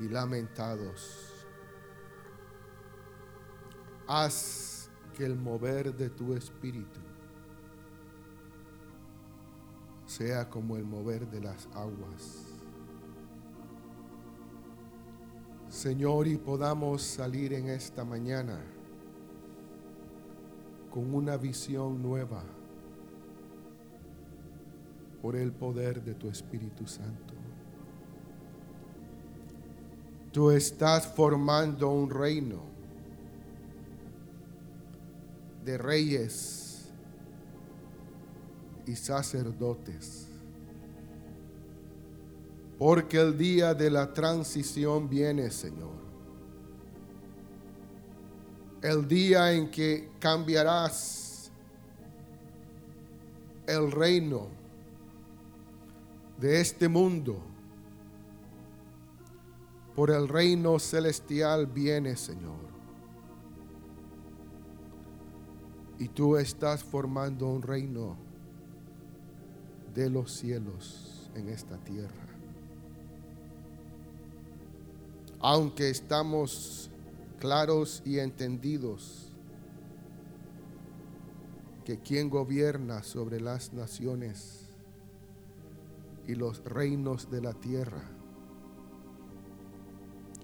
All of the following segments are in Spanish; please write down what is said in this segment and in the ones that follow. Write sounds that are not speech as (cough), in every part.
y lamentados. Haz que el mover de tu espíritu sea como el mover de las aguas. Señor, y podamos salir en esta mañana con una visión nueva por el poder de tu Espíritu Santo. Tú estás formando un reino de reyes y sacerdotes. Porque el día de la transición viene, Señor. El día en que cambiarás el reino de este mundo por el reino celestial viene, Señor. Y tú estás formando un reino de los cielos en esta tierra. Aunque estamos claros y entendidos que quien gobierna sobre las naciones y los reinos de la tierra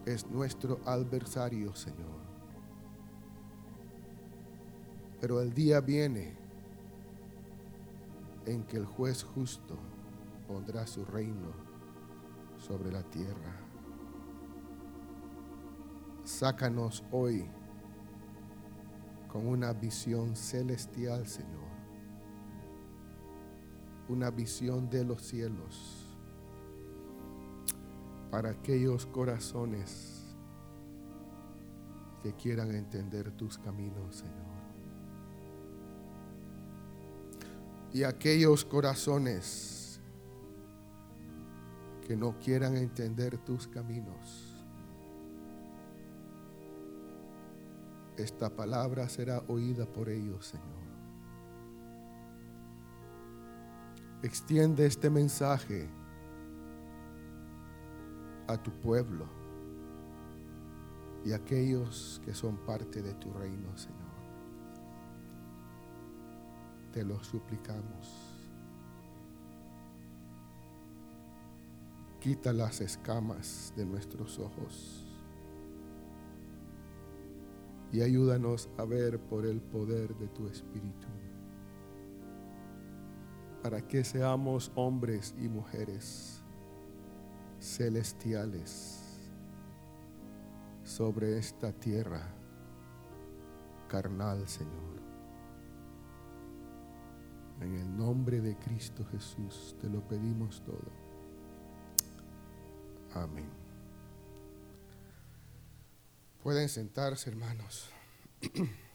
es nuestro adversario, Señor. Pero el día viene en que el juez justo pondrá su reino sobre la tierra. Sácanos hoy con una visión celestial, Señor. Una visión de los cielos para aquellos corazones que quieran entender tus caminos, Señor. Y aquellos corazones que no quieran entender tus caminos. Esta palabra será oída por ellos, Señor. Extiende este mensaje a tu pueblo y a aquellos que son parte de tu reino, Señor. Te lo suplicamos. Quita las escamas de nuestros ojos y ayúdanos a ver por el poder de tu Espíritu, para que seamos hombres y mujeres celestiales sobre esta tierra carnal, Señor. En el nombre de Cristo Jesús te lo pedimos todo. Amén. Pueden sentarse, hermanos. (clears throat)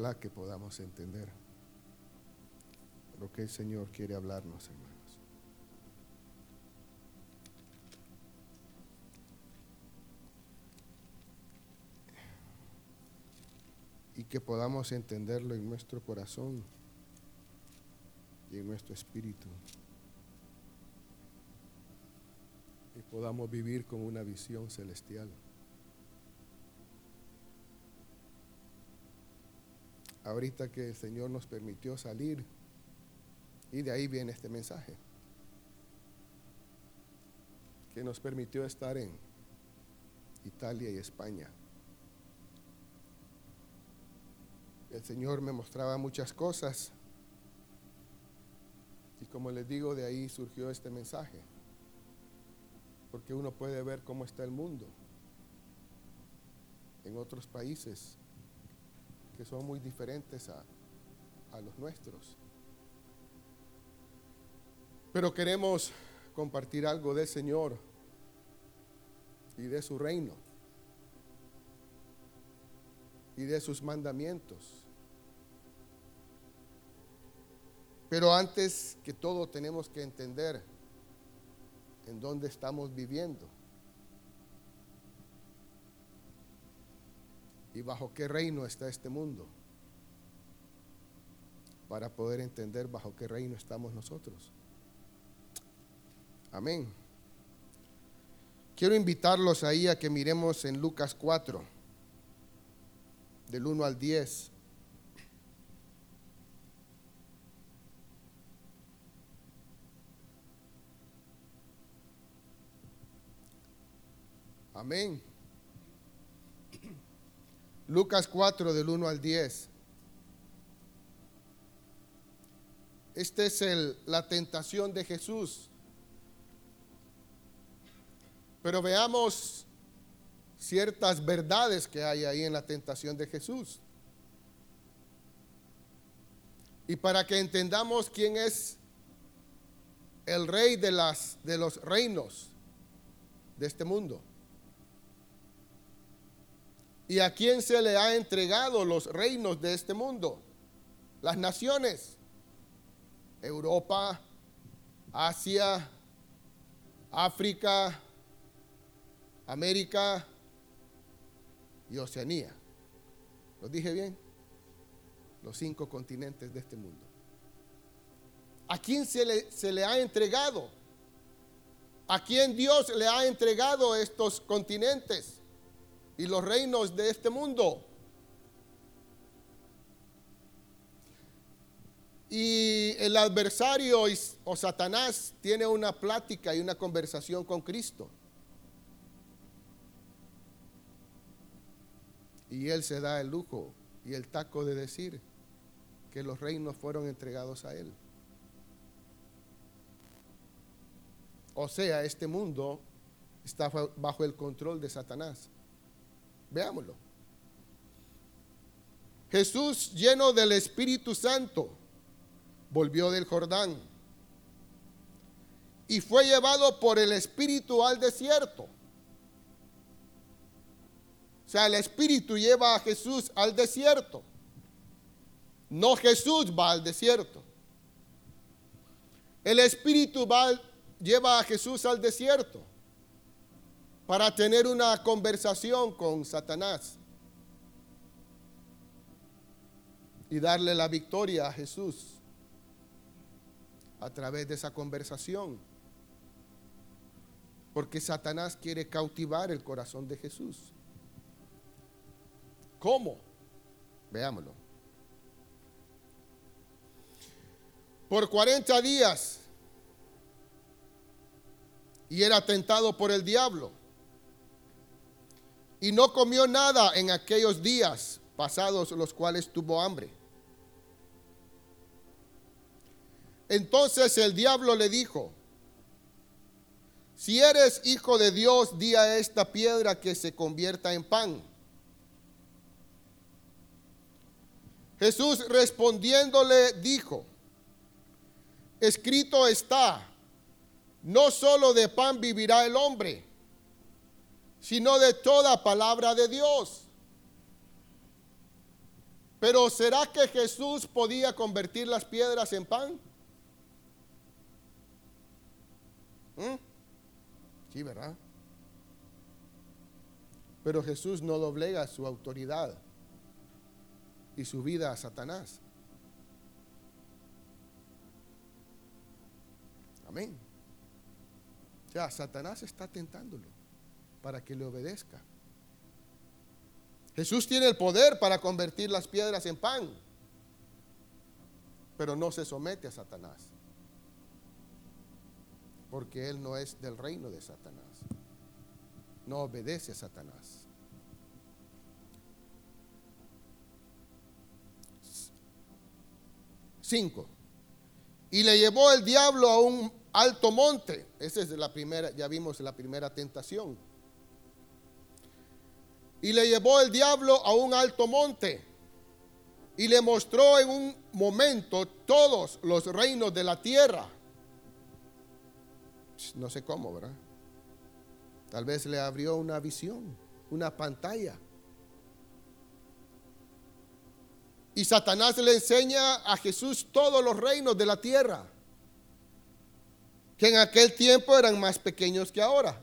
Que podamos entender lo que el Señor quiere hablarnos, hermanos. Y que podamos entenderlo en nuestro corazón y en nuestro espíritu. Y podamos vivir con una visión celestial. Ahorita que el Señor nos permitió salir. Y de ahí viene este mensaje. Que nos permitió estar en Italia y España. El Señor me mostraba muchas cosas. Y como les digo, de ahí surgió este mensaje. Porque uno puede ver cómo está el mundo en otros países que son muy diferentes a, a los nuestros. Pero queremos compartir algo del Señor y de su reino y de sus mandamientos. Pero antes que todo tenemos que entender en dónde estamos viviendo y bajo qué reino está este mundo para poder entender bajo qué reino estamos nosotros. Amén. Quiero invitarlos ahí a que miremos en Lucas 4, del 1 al 10. Amén. Lucas 4 del 1 al 10. Esta es el, la tentación de Jesús. Pero veamos ciertas verdades que hay ahí en la tentación de Jesús. Y para que entendamos quién es el rey de, las, de los reinos de este mundo. ¿Y a quién se le ha entregado los reinos de este mundo? Las naciones. Europa, Asia, África, América y Oceanía. ¿Lo dije bien? Los cinco continentes de este mundo. ¿A quién se le, se le ha entregado? ¿A quién Dios le ha entregado estos continentes y los reinos de este mundo? Y el adversario o Satanás tiene una plática y una conversación con Cristo. Y él se da el lujo y el taco de decir que los reinos fueron entregados a él. O sea, este mundo está bajo el control de Satanás. Veámoslo. Jesús, lleno del Espíritu Santo, volvió del Jordán y fue llevado por el Espíritu al desierto o sea, el Espíritu lleva a Jesús al desierto. No Jesús va al desierto. El Espíritu va, lleva a Jesús al desierto para tener una conversación con Satanás y darle la victoria a Jesús a través de esa conversación. Porque Satanás quiere cautivar el corazón de Jesús. ¿Cómo? Veámoslo. Por 40 días y era tentado por el diablo. Y no comió nada en aquellos días pasados los cuales tuvo hambre. Entonces el diablo le dijo, si eres hijo de Dios, di a esta piedra que se convierta en pan. Jesús respondiéndole dijo, escrito está, no solo de pan vivirá el hombre, sino de toda palabra de Dios. Pero ¿será que Jesús podía convertir las piedras en pan? ¿Mm? Sí, ¿verdad? Pero Jesús no doblega su autoridad y su vida a Satanás. Amén. Ya, Satanás está tentándolo para que le obedezca. Jesús tiene el poder para convertir las piedras en pan, pero no se somete a Satanás, porque él no es del reino de Satanás, no obedece a Satanás. 5. Y le llevó el diablo a un alto monte. Esa es la primera, ya vimos la primera tentación. Y le llevó el diablo a un alto monte y le mostró en un momento todos los reinos de la tierra. No sé cómo, ¿verdad? Tal vez le abrió una visión, una pantalla. Y Satanás le enseña a Jesús todos los reinos de la tierra, que en aquel tiempo eran más pequeños que ahora.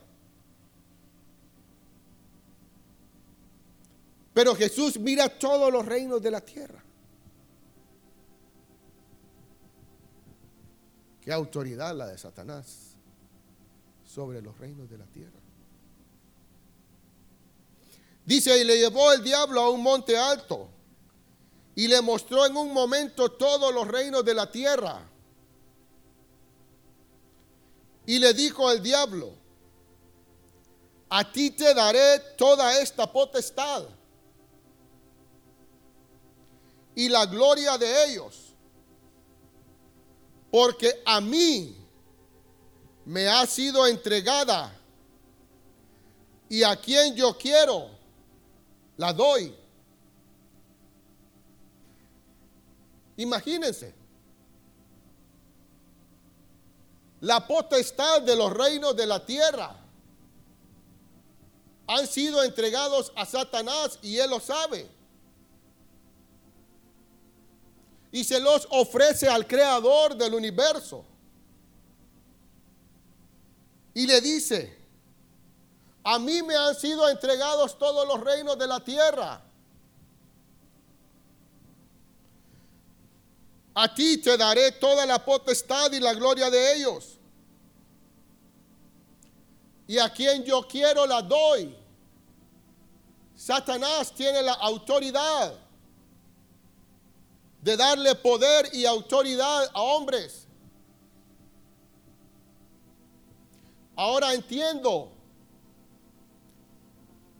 Pero Jesús mira todos los reinos de la tierra. Qué autoridad la de Satanás sobre los reinos de la tierra. Dice, y le llevó el diablo a un monte alto y le mostró en un momento todos los reinos de la tierra. Y le dijo al diablo, a ti te daré toda esta potestad y la gloria de ellos, porque a mí me ha sido entregada y a quien yo quiero la doy. Imagínense. La potestad de los reinos de la tierra han sido entregados a Satanás y él lo sabe. Y se los ofrece al creador del universo. Y le dice, a mí me han sido entregados todos los reinos de la tierra. A ti te daré toda la potestad y la gloria de ellos. Y a quien yo quiero la doy. Satanás tiene la autoridad de darle poder y autoridad a hombres. Ahora entiendo,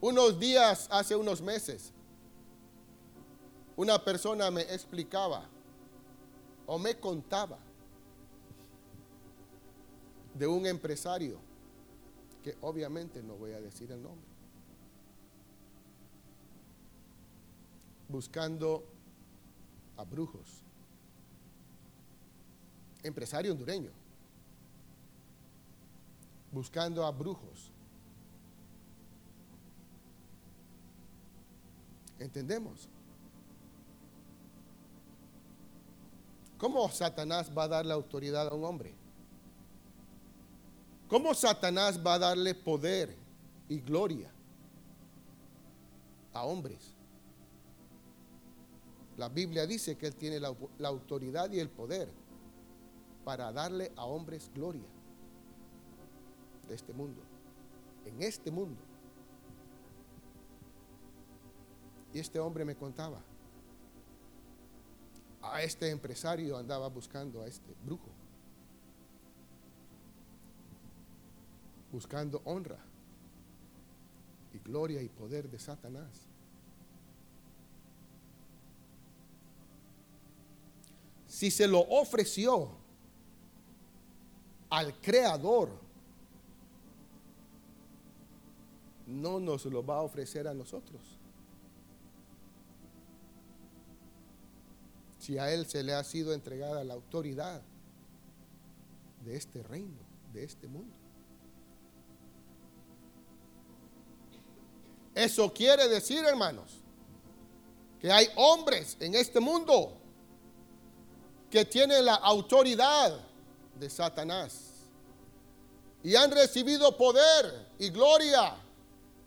unos días, hace unos meses, una persona me explicaba o me contaba de un empresario, que obviamente no voy a decir el nombre, buscando a brujos. Empresario hondureño. Buscando a brujos. ¿Entendemos? ¿Cómo Satanás va a darle autoridad a un hombre? ¿Cómo Satanás va a darle poder y gloria a hombres? La Biblia dice que Él tiene la, autoridad y el poder para darle a hombres gloria de este mundo, en este mundo. Y este hombre me contaba, a este empresario andaba buscando a este brujo, buscando honra y gloria y poder de Satanás. Si se lo ofreció al creador, no nos lo va a ofrecer a nosotros. Si a él se le ha sido entregada la autoridad de este reino, de este mundo. Eso quiere decir, hermanos, que hay hombres en este mundo que tienen la autoridad de Satanás. Y han recibido poder y gloria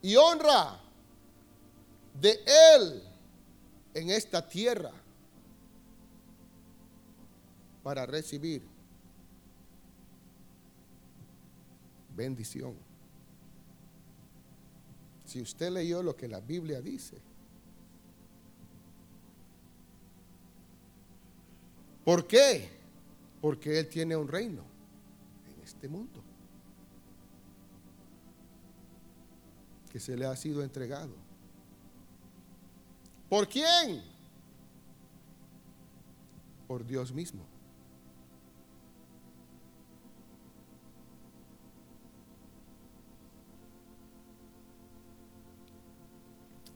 y honra de Él en esta tierra para recibir bendición. Si usted leyó lo que la Biblia dice, ¿Por qué? Porque Él tiene un reino en este mundo que se le ha sido entregado. ¿Por quién? por Dios mismo.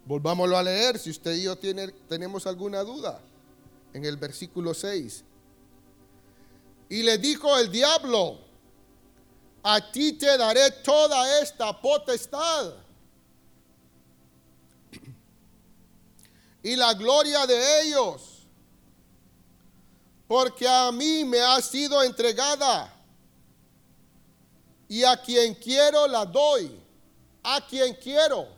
Volvámoslo a leer si usted y yo tiene, tenemos alguna duda. En el versículo 6. Y le dijo el diablo, a ti te daré toda esta potestad. Y la gloria de ellos, porque a mí me ha sido entregada. Y a quien quiero la doy, a quien quiero.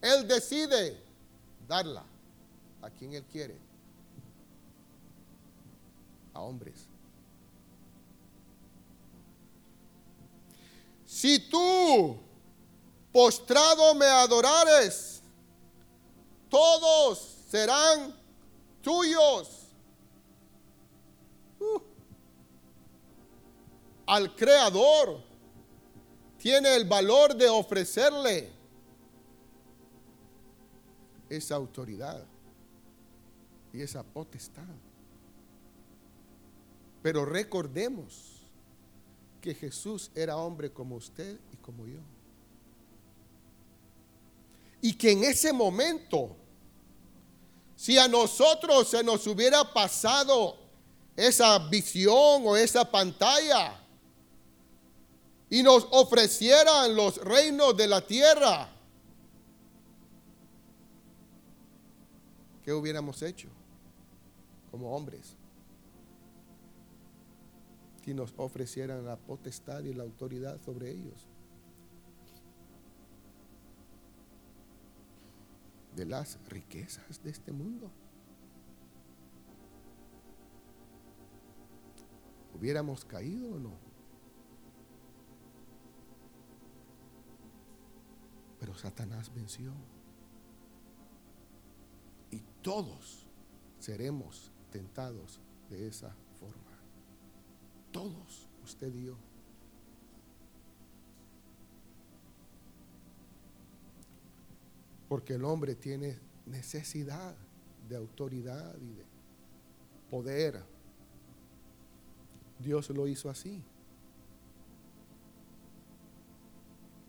Él decide darla a quien Él quiere. A hombres. Si tú postrado me adorares, todos serán tuyos. Uh. Al Creador tiene el valor de ofrecerle esa autoridad y esa potestad. Pero recordemos que Jesús era hombre como usted y como yo. Y que en ese momento, si a nosotros se nos hubiera pasado esa visión o esa pantalla y nos ofrecieran los reinos de la tierra, ¿qué hubiéramos hecho como hombres? Si nos ofrecieran la potestad y la autoridad sobre ellos. De las riquezas de este mundo. ¿Hubiéramos caído o no? Pero Satanás venció todos seremos tentados de esa forma. Todos, usted y yo. Porque el hombre tiene necesidad de autoridad y de poder. Dios lo hizo así.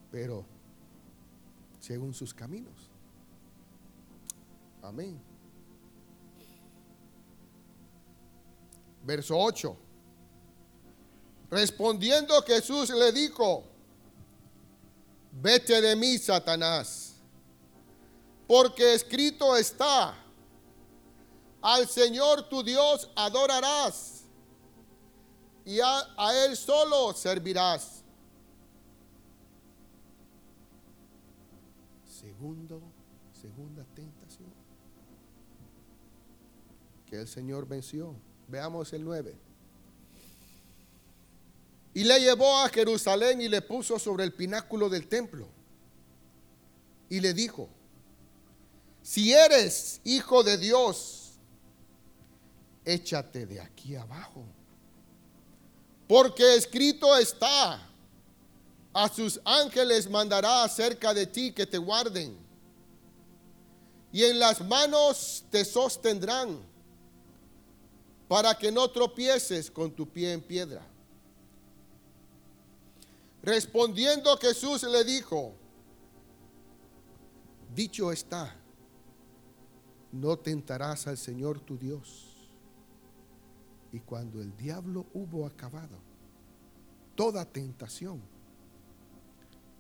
Pero según sus caminos. Amén. Verso 8. Respondiendo Jesús le dijo, vete de mí, Satanás, porque escrito está, al Señor tu Dios adorarás y a, Él solo servirás. Segundo, segunda tentación que el Señor venció. Veamos el 9. Y le llevó a Jerusalén y le puso sobre el pináculo del templo. Y le dijo, si eres hijo de Dios, échate de aquí abajo. Porque escrito está, a sus ángeles mandará acerca de ti que te guarden. Y en las manos te sostendrán para que no tropieces con tu pie en piedra. Respondiendo Jesús le dijo, dicho está, no tentarás al Señor tu Dios. Y cuando el diablo hubo acabado toda tentación,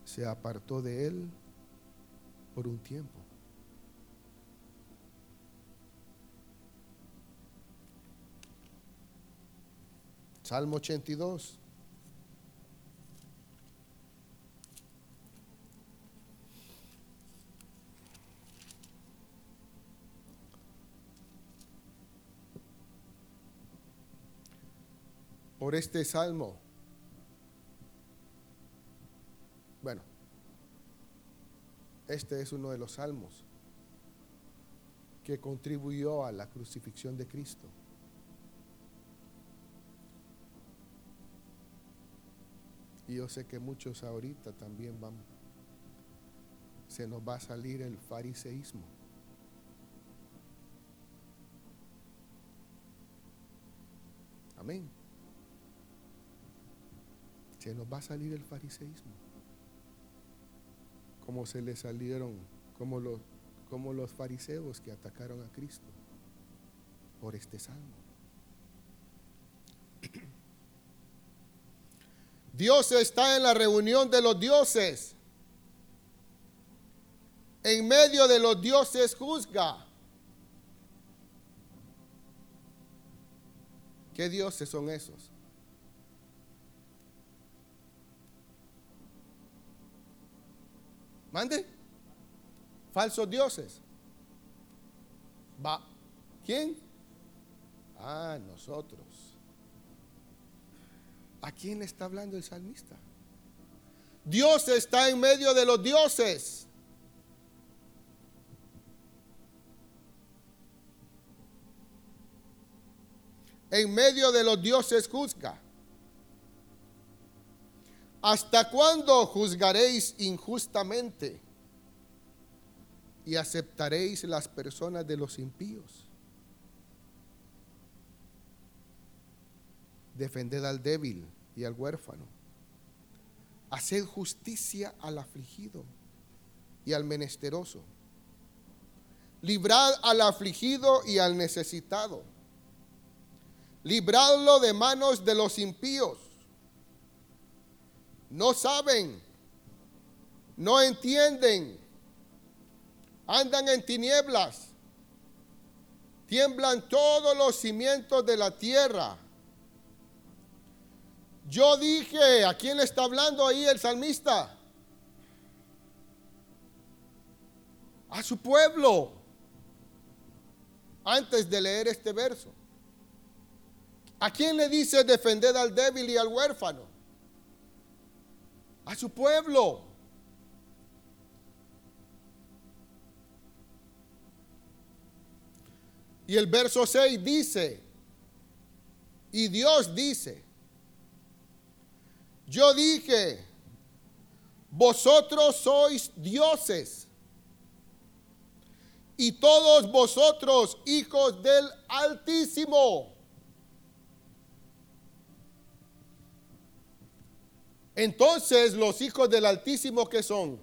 se apartó de él por un tiempo. Salmo 82. Por este salmo, bueno, este es uno de los salmos que contribuyó a la crucifixión de Cristo. Y yo sé que muchos ahorita también van, se nos va a salir el fariseísmo. Amén. Se nos va a salir el fariseísmo. Como se le salieron, como los, como los fariseos que atacaron a Cristo por este salmo. (clears throat) Dios está en la reunión de los dioses. En medio de los dioses juzga. ¿Qué dioses son esos? Mande. Falsos dioses. Va. ¿Quién? Ah, nosotros. ¿A quién está hablando el salmista? Dios está en medio de los dioses. En medio de los dioses juzga. ¿Hasta cuándo juzgaréis injustamente y aceptaréis las personas de los impíos? defended al débil y al huérfano. Haced justicia al afligido y al menesteroso. Librad al afligido y al necesitado. Libradlo de manos de los impíos. No saben, no entienden, andan en tinieblas, tiemblan todos los cimientos de la tierra yo dije, ¿a quién le está hablando ahí el salmista? A su pueblo. Antes de leer este verso. ¿A quién le dice defender al débil y al huérfano? A su pueblo. Y el verso 6 dice, y Dios dice, yo dije, vosotros sois dioses y todos vosotros hijos del Altísimo. Entonces los hijos del Altísimo que son?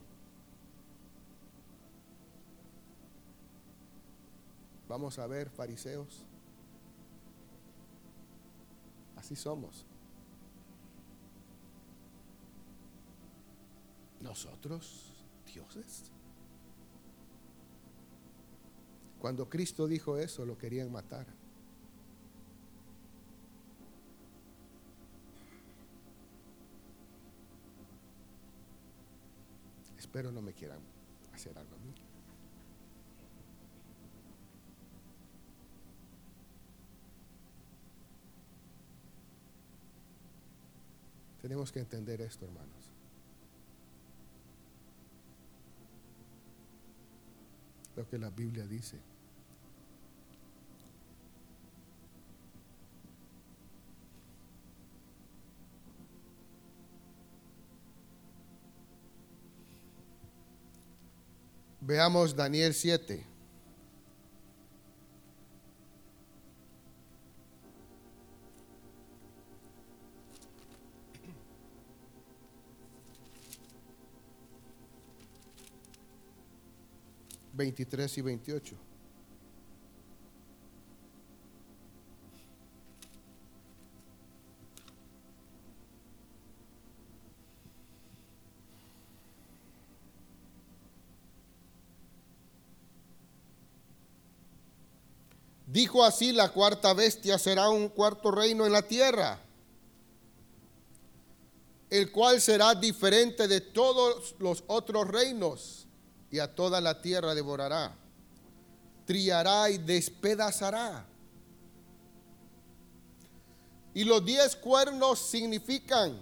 Vamos a ver, fariseos. Así somos. ¿Nosotros, dioses? Cuando Cristo dijo eso, lo querían matar. Espero no me quieran hacer algo a mí. Tenemos que entender esto, hermanos. Lo que la Biblia dice. Veamos Daniel 7. 23 y 28. Dijo así, la cuarta bestia será un cuarto reino en la tierra, el cual será diferente de todos los otros reinos y a toda la tierra devorará, triará y despedazará. Y los diez cuernos significan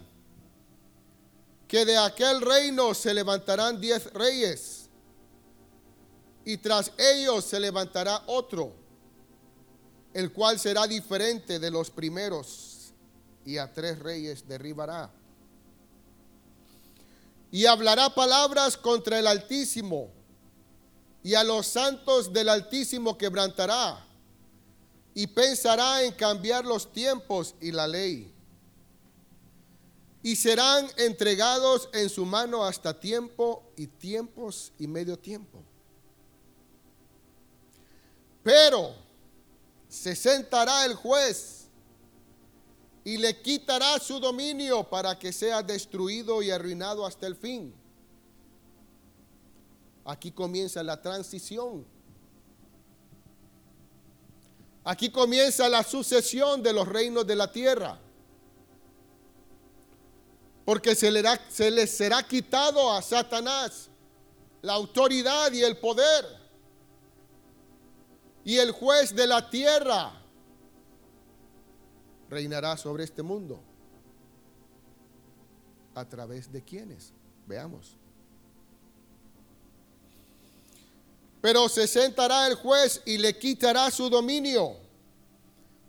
que de aquel reino se levantarán diez reyes y tras ellos se levantará otro, el cual será diferente de los primeros y a tres reyes derribará y hablará palabras contra el Altísimo y a los santos del Altísimo quebrantará y pensará en cambiar los tiempos y la ley. Y serán entregados en su mano hasta tiempo y tiempos y medio tiempo. Pero se sentará el juez y le quitará su dominio para que sea destruido y arruinado hasta el fin. Aquí comienza la transición Aquí comienza la sucesión de los reinos de la tierra. Porque se le, se le será quitado a Satanás la autoridad y el poder. Y el juez de la tierra reinará sobre este mundo. ¿A través de quiénes? Veamos. Pero se sentará el juez y le quitará su dominio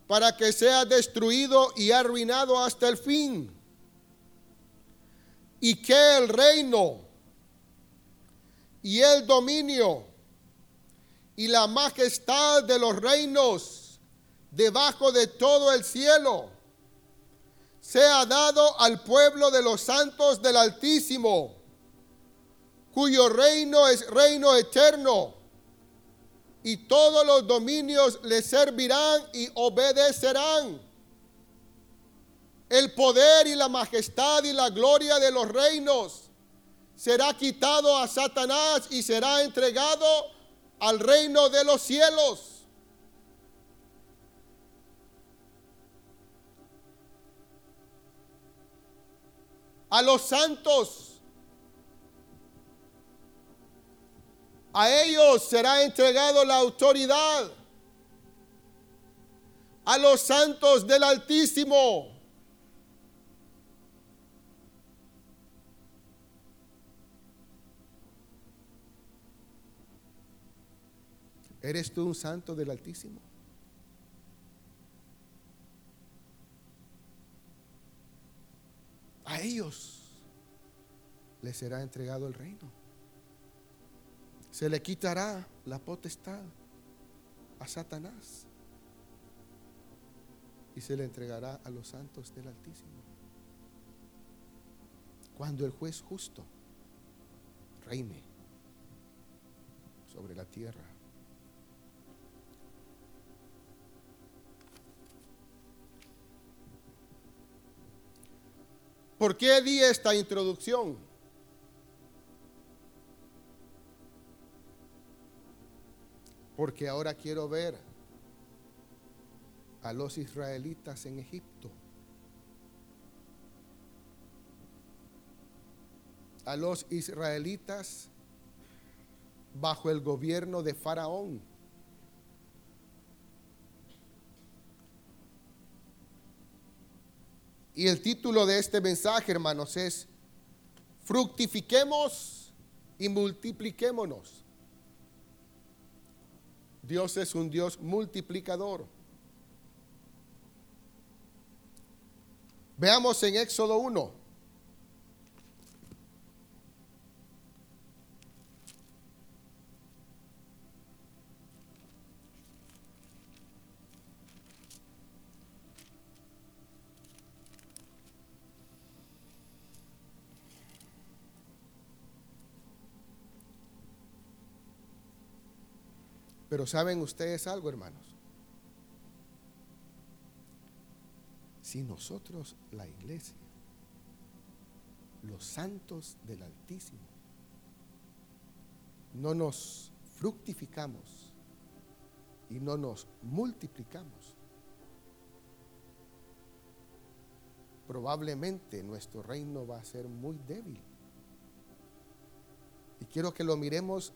para que sea destruido y arruinado hasta el fin. Y que el reino y el dominio y la majestad de los reinos debajo de todo el cielo sea dado al pueblo de los santos del Altísimo, cuyo reino es reino eterno y todos los dominios le servirán y obedecerán. El poder y la majestad y la gloria de los reinos será quitado a Satanás y será entregado al reino de los cielos. A los santos A ellos será entregado la autoridad. A los santos del Altísimo. ¿Eres tú un santo del Altísimo? A ellos será entregado el reino se le quitará la potestad a Satanás y se le entregará a los santos del Altísimo. Cuando el juez justo reine sobre la tierra. ¿Por qué di esta introducción? Porque ahora quiero ver a los israelitas en Egipto. A los israelitas bajo el gobierno de Faraón. Y el título de este mensaje, hermanos, es Fructifiquemos y multipliquémonos. Dios es un Dios multiplicador. Veamos en Éxodo 1. Pero ¿saben ustedes algo, hermanos? Si nosotros, la iglesia, los santos del Altísimo, no nos fructificamos y no nos multiplicamos, probablemente nuestro reino va a ser muy débil. Y quiero que lo miremos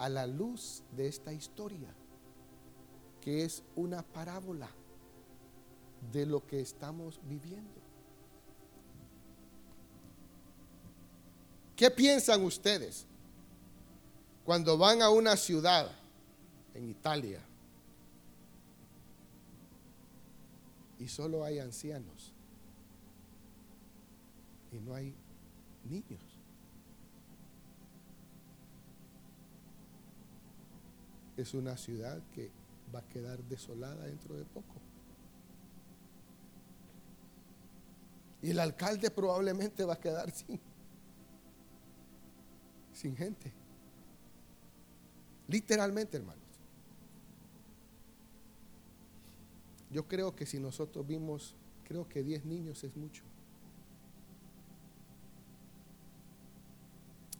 a la luz de esta historia, que es una parábola de lo que estamos viviendo. ¿Qué piensan ustedes cuando van a una ciudad en Italia y solo hay ancianos y no hay niños? Es una ciudad que va a quedar desolada dentro de poco. Y el alcalde probablemente va a quedar (laughs) sin, sin gente. Literalmente, hermanos. Yo creo que si nosotros vimos, creo que 10 niños es mucho.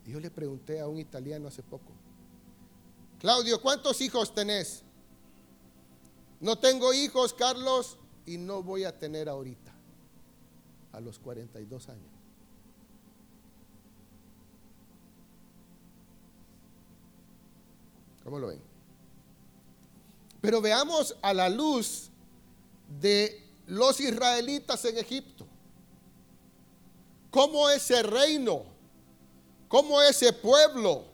Yo le pregunté a un italiano hace poco, Claudio, ¿cuántos hijos tenés? No tengo hijos, Carlos, y no voy a tener ahorita, a los 42 años. ¿Cómo lo ven? Pero veamos a la luz de los israelitas en Egipto. Cómo ese reino, cómo ese pueblo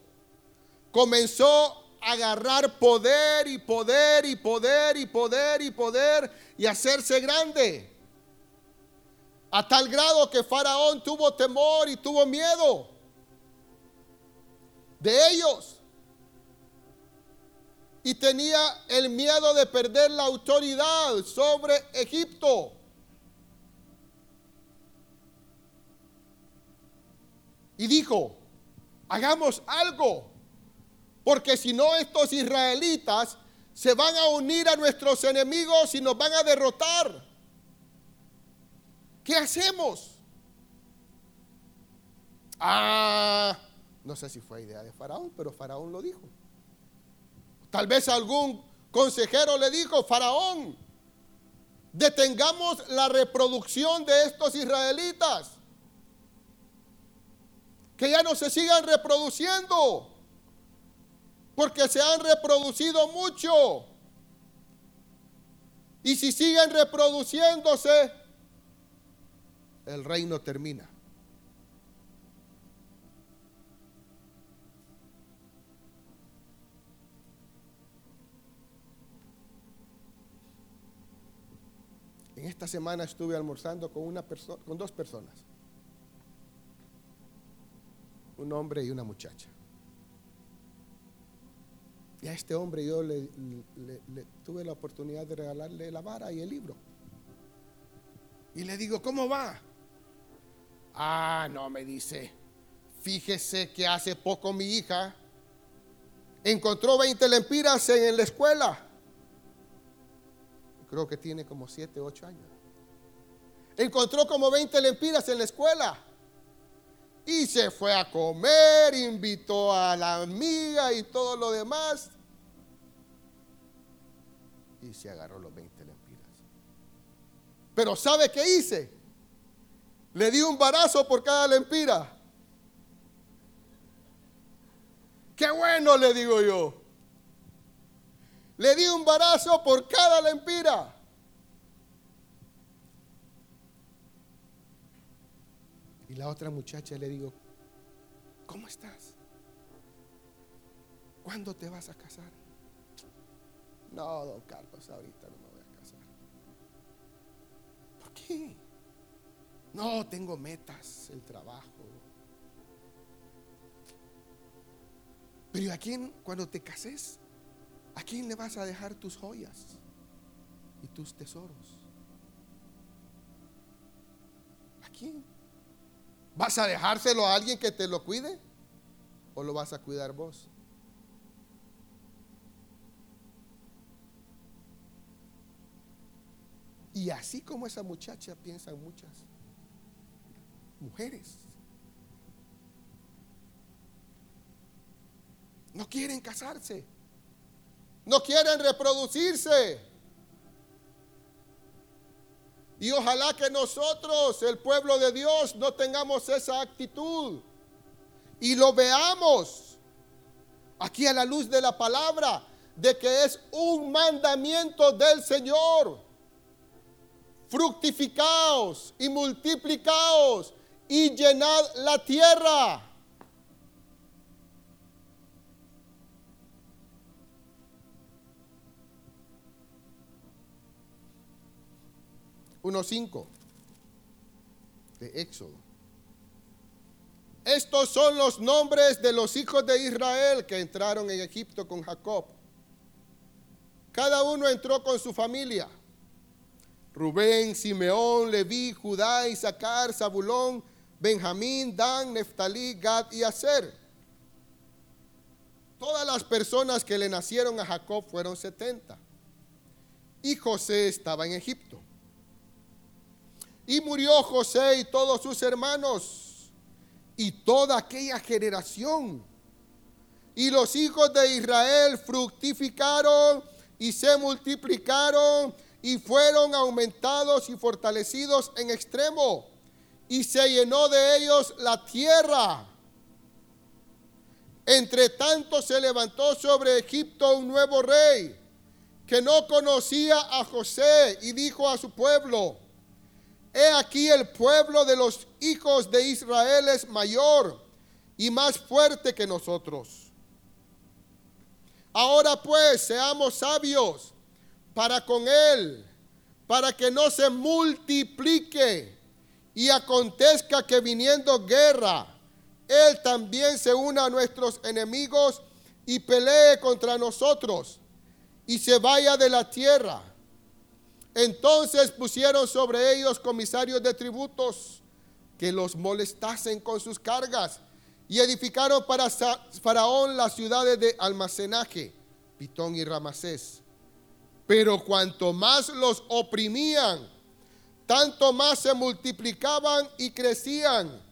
comenzó agarrar poder y poder y poder y poder y poder y hacerse grande. A tal grado que Faraón tuvo temor y tuvo miedo de ellos. Y tenía el miedo de perder la autoridad sobre Egipto. Y dijo, hagamos algo porque si no, estos israelitas se van a unir a nuestros enemigos y nos van a derrotar. ¿Qué hacemos? Ah, no sé si fue idea de Faraón, pero Faraón lo dijo. Tal vez algún consejero le dijo, Faraón, detengamos la reproducción de estos israelitas. Que ya no se sigan reproduciendo porque se han reproducido mucho. Y si siguen reproduciéndose, el reino termina. En esta semana estuve almorzando con una persona, con dos personas. Un hombre y una muchacha. Y a este hombre yo le, tuve la oportunidad de regalarle la vara y el libro. Y le digo, ¿cómo va? Ah, no, me dice, fíjese que hace poco mi hija encontró 20 lempiras en la escuela. Creo que tiene como 7, 8 años. Encontró como 20 lempiras en la escuela. Y se fue a comer, invitó a la amiga y todo lo demás. Y se agarró los 20 lempiras. Pero ¿sabe qué hice? Le di un barazo por cada lempira. Qué bueno, le digo yo. Le di un barazo por cada lempira. la otra muchacha le digo, ¿cómo estás? ¿Cuándo te vas a casar? No, don Carlos, ahorita no me voy a casar. ¿Por qué? No, tengo metas, el trabajo. Pero ¿a quién, cuando te cases, a quién le vas a dejar tus joyas y tus tesoros? ¿A quién? ¿Vas a dejárselo a alguien que te lo cuide? ¿O lo vas a cuidar vos? Y así como esa muchacha piensan muchas mujeres. No quieren casarse. No quieren reproducirse. Y ojalá que nosotros, el pueblo de Dios, no tengamos esa actitud. Y lo veamos aquí a la luz de la palabra, de que es un mandamiento del Señor. Fructificaos y multiplicaos y llenad la tierra. 1.5 de Éxodo. Estos son los nombres de los hijos de Israel que entraron en Egipto con Jacob. cada uno entró con su familia. Rubén, Simeón, Leví, Judá, Isaacar, Zabulón, Benjamín, Dan, Neftalí, Gad y Aser. Todas las personas que le nacieron a Jacob fueron 70. Y José estaba en Egipto. Y murió José y todos sus hermanos y toda aquella generación. Y los hijos de Israel fructificaron y se multiplicaron y fueron aumentados y fortalecidos en extremo, y se llenó de ellos la tierra. Entre tanto se levantó sobre Egipto un nuevo rey que no conocía a José y dijo a su pueblo, he aquí el pueblo de los hijos de Israel es mayor y más fuerte que nosotros. Ahora pues seamos sabios para con él, para que no se multiplique y acontezca que viniendo guerra, él también se una a nuestros enemigos y pelee contra nosotros y se vaya de la tierra. Entonces pusieron sobre ellos comisarios de tributos que los molestasen con sus cargas y edificaron para Faraón las ciudades de almacenaje, Pitón y Ramasés pero cuanto más los oprimían, tanto más se multiplicaban y crecían,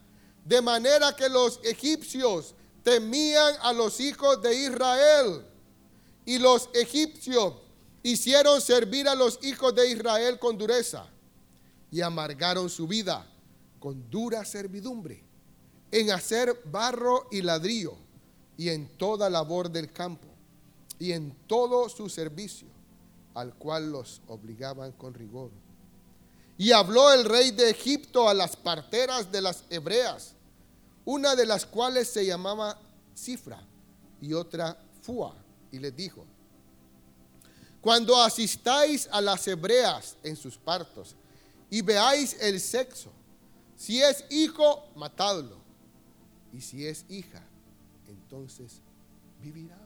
de manera que los egipcios temían a los hijos de Israel. Y los egipcios hicieron servir a los hijos de Israel con dureza y amargaron su vida con dura servidumbre en hacer barro y ladrillo y en toda labor del campo y en todo su servicio al cual los obligaban con rigor. Y habló el rey de Egipto a las parteras de las hebreas, una de las cuales se llamaba Cifra y otra Fua, y les dijo, cuando asistáis a las hebreas en sus partos y veáis el sexo, si es hijo, matadlo, y si es hija, entonces vivirá.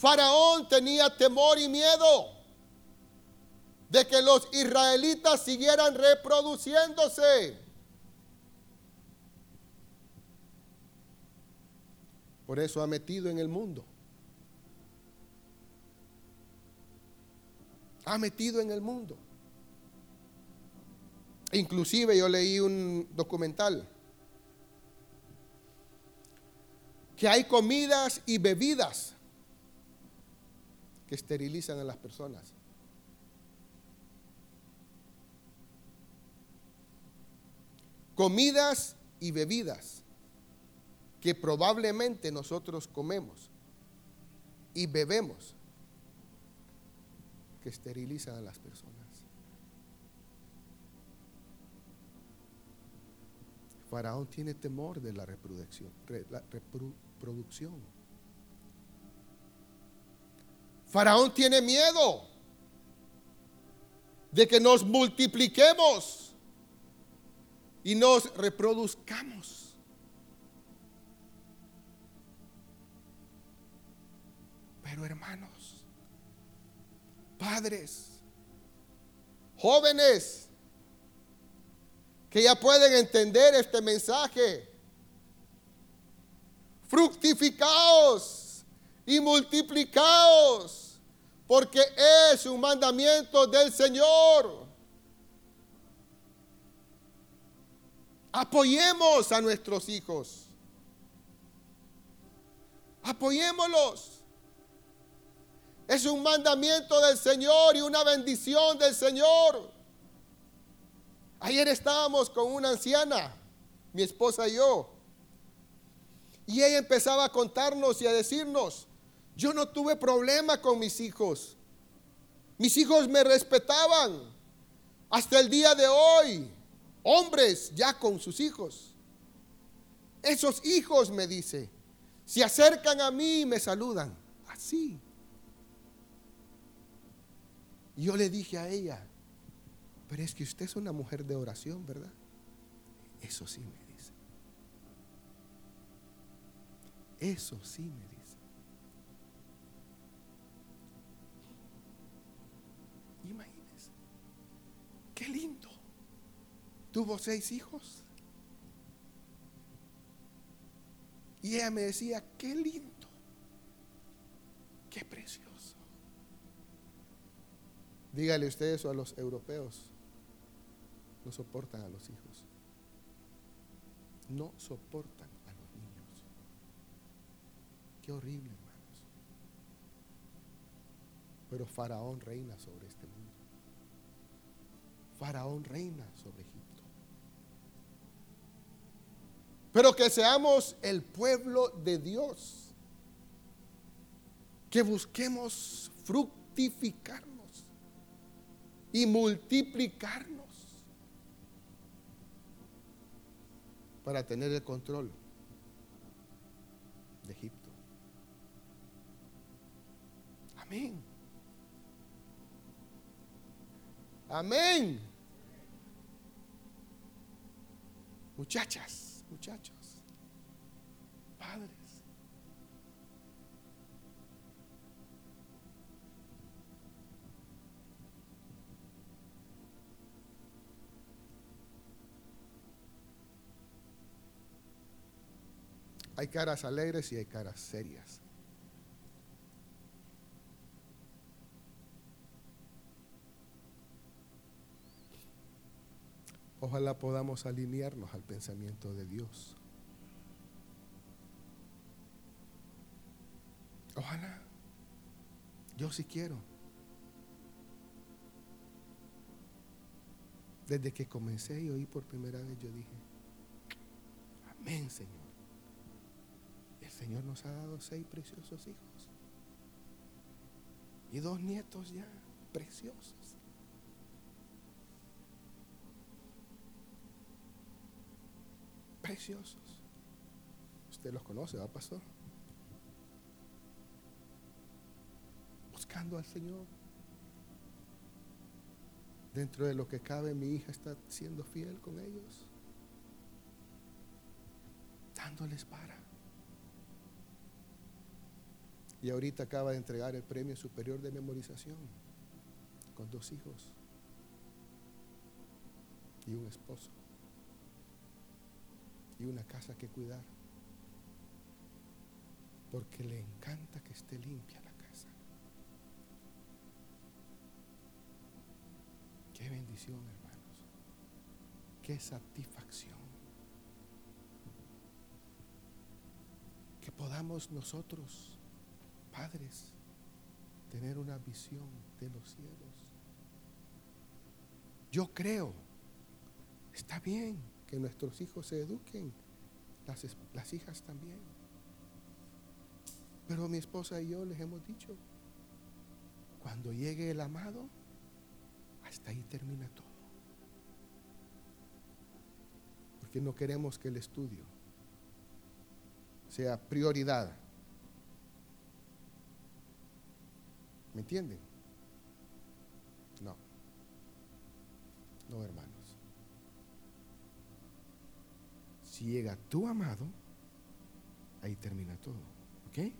Faraón tenía temor y miedo de que los israelitas siguieran reproduciéndose. Por eso ha metido en el mundo. Ha metido en el mundo. Inclusive yo leí un documental que hay comidas y bebidas que esterilizan a las personas. Comidas y bebidas que probablemente nosotros comemos y bebemos que esterilizan a las personas. Faraón tiene temor de la reproducción. La reproducción. Faraón tiene miedo de que nos multipliquemos y nos reproduzcamos. Pero hermanos, padres, jóvenes, que ya pueden entender este mensaje, fructificaos y multiplicaos, porque es un mandamiento del Señor. Apoyemos a nuestros hijos. Apoyémoslos. Es un mandamiento del Señor y una bendición del Señor. Ayer estábamos con una anciana, mi esposa y yo. Y ella empezaba a contarnos y a decirnos, yo no tuve problema con mis hijos. Mis hijos me respetaban. Hasta el día de hoy, hombres ya con sus hijos. Esos hijos, me dice, se acercan a mí y me saludan. Así. Yo le dije a ella, pero es que usted es una mujer de oración, ¿verdad? Eso sí me dice. Eso sí me dice. Tuvo seis hijos. Y ella me decía, qué lindo, qué precioso. Dígale usted eso a los europeos. No soportan a los hijos. No soportan a los niños. Qué horrible, hermanos. Pero Faraón reina sobre este mundo. Faraón reina sobre Egipto. Pero que seamos el pueblo de Dios. Que busquemos fructificarnos y multiplicarnos para tener el control de Egipto. Amén. Amén. Muchachas, muchachos, padres. Hay caras alegres y hay caras serias. Ojalá podamos alinearnos al pensamiento de Dios. Ojalá. Yo sí quiero. Desde que comencé y oí por primera vez, yo dije, amén, Señor. El Señor nos ha dado seis preciosos hijos. Y dos nietos ya, preciosos. Preciosos. Usted los conoce, ¿va, pastor? Buscando al Señor. Dentro de lo que cabe, mi hija está siendo fiel con ellos. Dándoles para. Y ahorita acaba de entregar el premio superior de memorización con dos hijos y un esposo y una casa que cuidar. Porque le encanta que esté limpia la casa. Qué bendición, hermanos. Qué satisfacción. Que podamos nosotros padres, tener una visión de los cielos. Yo creo, está bien que nuestros hijos se eduquen, las, las hijas también. Pero mi esposa y yo les hemos dicho, cuando llegue el amado, hasta ahí termina todo. Porque no queremos que el estudio sea prioridad ¿Me entienden? No. No, hermanos. Si llega tu amado, ahí termina todo. ¿Ok?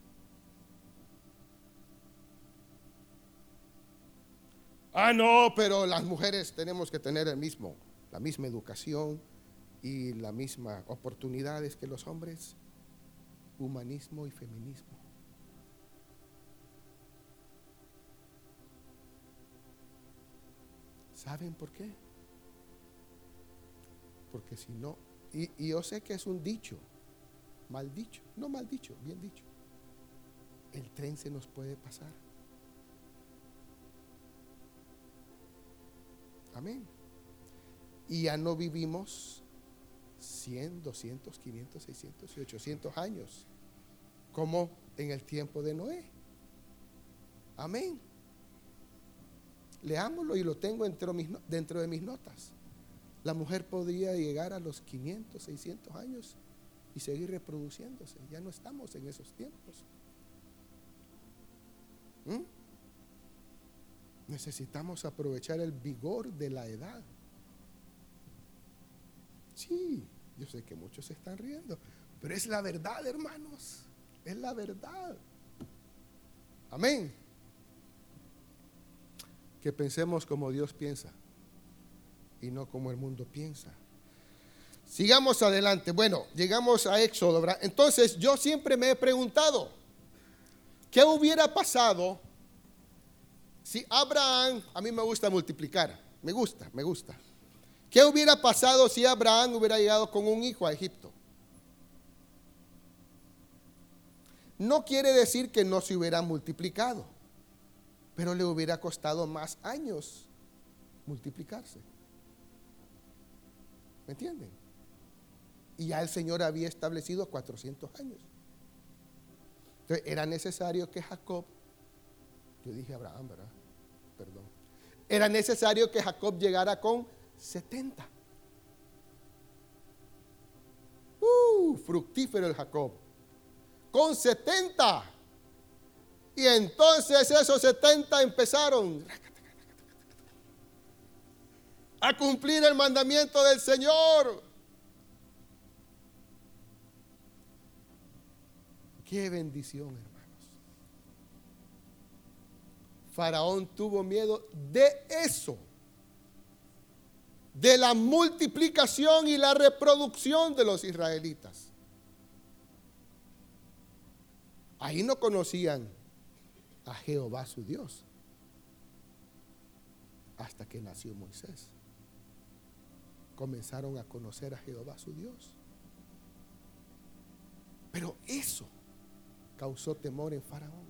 Ah, no, pero las mujeres tenemos que tener el mismo, la misma educación y la misma oportunidades que los hombres. Humanismo y feminismo. ¿Saben por qué? Porque si no, y, yo sé que es un dicho, mal dicho, no mal dicho, bien dicho. El tren se nos puede pasar. Amén. Y ya no vivimos 100, 200, 500, 600 y 800 años, como en el tiempo de Noé. Amén. Leámoslo y lo tengo dentro, dentro de mis notas. La mujer podría llegar a los 500, 600 años y seguir reproduciéndose. Ya no estamos en esos tiempos. ¿Mm? Necesitamos aprovechar el vigor de la edad. Sí, yo sé que muchos se están riendo, pero es la verdad, hermanos. Es la verdad. Amén que pensemos como Dios piensa y no como el mundo piensa. Sigamos adelante. Bueno, llegamos a Éxodo. Entonces yo siempre me he preguntado, ¿qué hubiera pasado si Abraham, a mí me gusta multiplicar, me gusta, me gusta. ¿Qué hubiera pasado si Abraham hubiera llegado con un hijo a Egipto? No quiere decir que no se hubiera multiplicado, pero le hubiera costado más años multiplicarse. ¿Me entienden? Y ya el Señor había establecido 400 años. Entonces era necesario que Jacob, yo dije Abraham, ¿verdad? Perdón. Era necesario que Jacob llegara con 70. Uh, fructífero el Jacob con 70. Y entonces esos 70 empezaron a cumplir el mandamiento del Señor. Qué bendición, hermanos. Faraón tuvo miedo de eso, de la multiplicación y la reproducción de los israelitas. Ahí no conocían a Jehová su Dios hasta que nació Moisés. Comenzaron a conocer a Jehová su Dios. Pero eso causó temor en Faraón.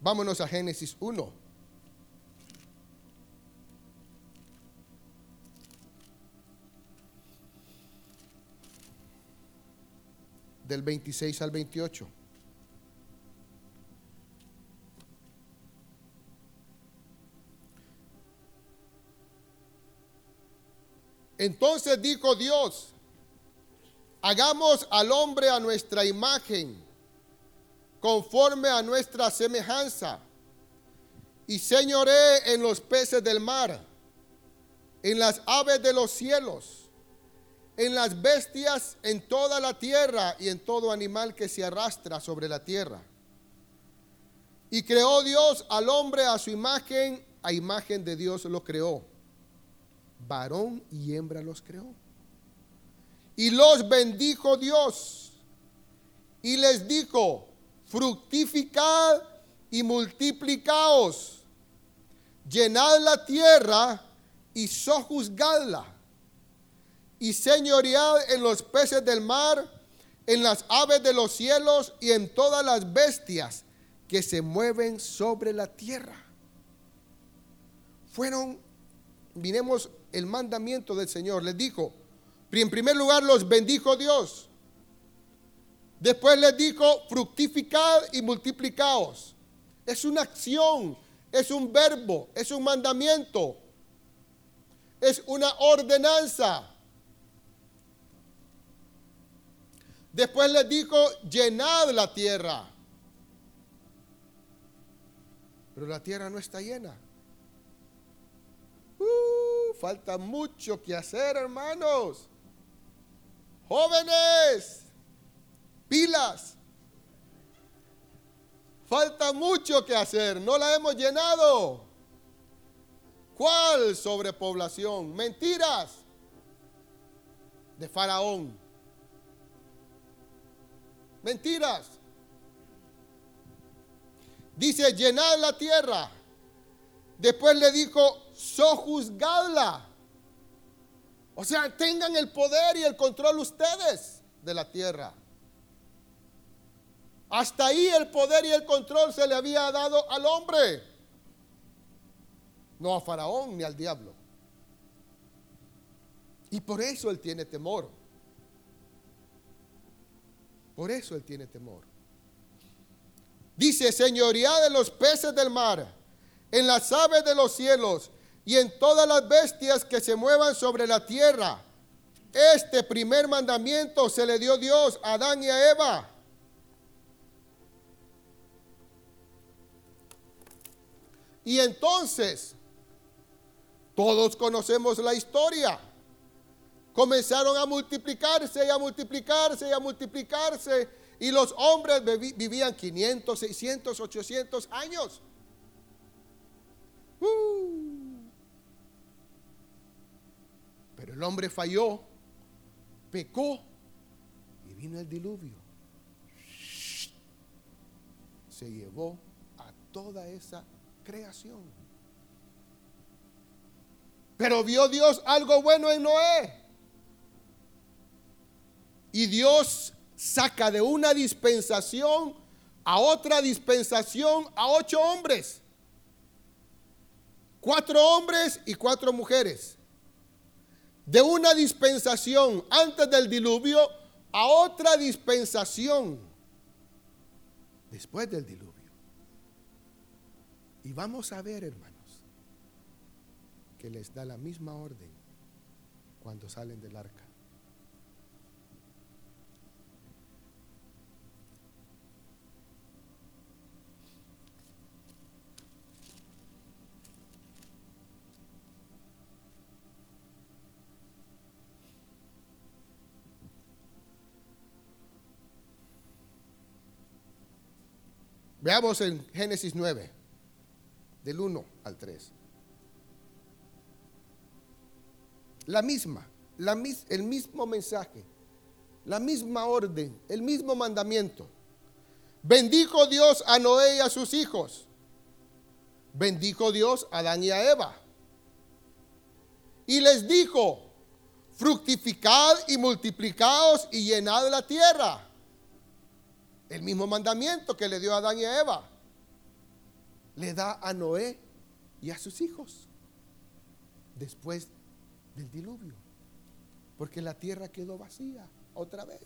Vámonos a Génesis 1. Del 26 al 28. Entonces dijo Dios, hagamos al hombre a nuestra imagen conforme a nuestra semejanza, y señoré en los peces del mar, en las aves de los cielos, en las bestias en toda la tierra y en todo animal que se arrastra sobre la tierra. Y creó Dios al hombre a su imagen, a imagen de Dios lo creó. Varón y hembra los creó. Y los bendijo Dios. Y les dijo, fructificad y multiplicaos, llenad la tierra y sojuzgadla, y señoread en los peces del mar, en las aves de los cielos y en todas las bestias que se mueven sobre la tierra. Fueron, miremos el mandamiento del Señor, les dijo, en primer lugar los bendijo Dios. Después les dijo, fructificad y multiplicaos. Es una acción, es un verbo, es un mandamiento, es una ordenanza. Después les dijo, llenad la tierra. Pero la tierra no está llena. Uh, falta mucho que hacer, hermanos. Jóvenes, pilas. Falta mucho que hacer, no la hemos llenado. ¿Cuál sobrepoblación? Mentiras de Faraón. Mentiras. Dice, llenad la tierra. Después le dijo, sojuzgadla. O sea, tengan el poder y el control ustedes de la tierra. Hasta ahí el poder y el control se le había dado al hombre, no a Faraón ni al diablo. Y por eso él tiene temor. Por eso él tiene temor. Dice, señoría de los peces del mar, en las aves de los cielos y en todas las bestias que se muevan sobre la tierra. Este primer mandamiento se le dio Dios a Adán y a Eva Y entonces, todos conocemos la historia. Comenzaron a multiplicarse y a multiplicarse y a multiplicarse. Y los hombres vivían 500, 600, 800 años. Uh. Pero el hombre falló, pecó y vino el diluvio. Se llevó a toda esa creación. Pero vio Dios algo bueno en Noé. Y Dios saca de una dispensación a otra dispensación a ocho hombres. Cuatro hombres y cuatro mujeres. De una dispensación antes del diluvio a otra dispensación después del diluvio. Y vamos a ver, hermanos, que les da la misma orden cuando salen del arca. Veamos en Génesis 9, del 1 al 3. La misma, la, el mismo mensaje, la misma orden, el mismo mandamiento. Bendijo Dios a Noé y a sus hijos. Bendijo Dios a Adán y a Eva. Y les dijo, fructificad y multiplicaos y llenad la tierra el mismo mandamiento que le dio a Adán y a Eva. Le da a Noé y a sus hijos después del diluvio. Porque la tierra quedó vacía otra vez.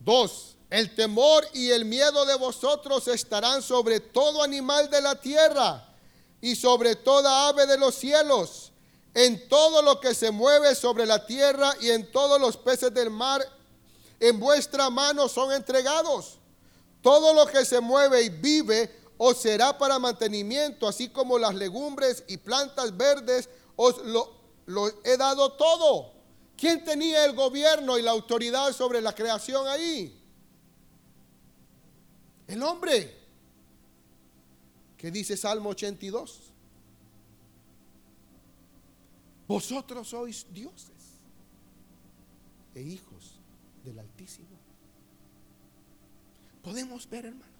Dos, el temor y el miedo de vosotros estarán sobre todo animal de la tierra y sobre toda ave de los cielos en todo lo que se mueve sobre la tierra y en todos los peces del mar, en vuestra mano son entregados. Todo lo que se mueve y vive os será para mantenimiento, así como las legumbres y plantas verdes, os lo, he dado todo. ¿Quién tenía el gobierno y la autoridad sobre la creación ahí? El hombre. ¿Qué dice Salmo 82? Vosotros sois dioses e hijos del Altísimo. Podemos ver, hermanos,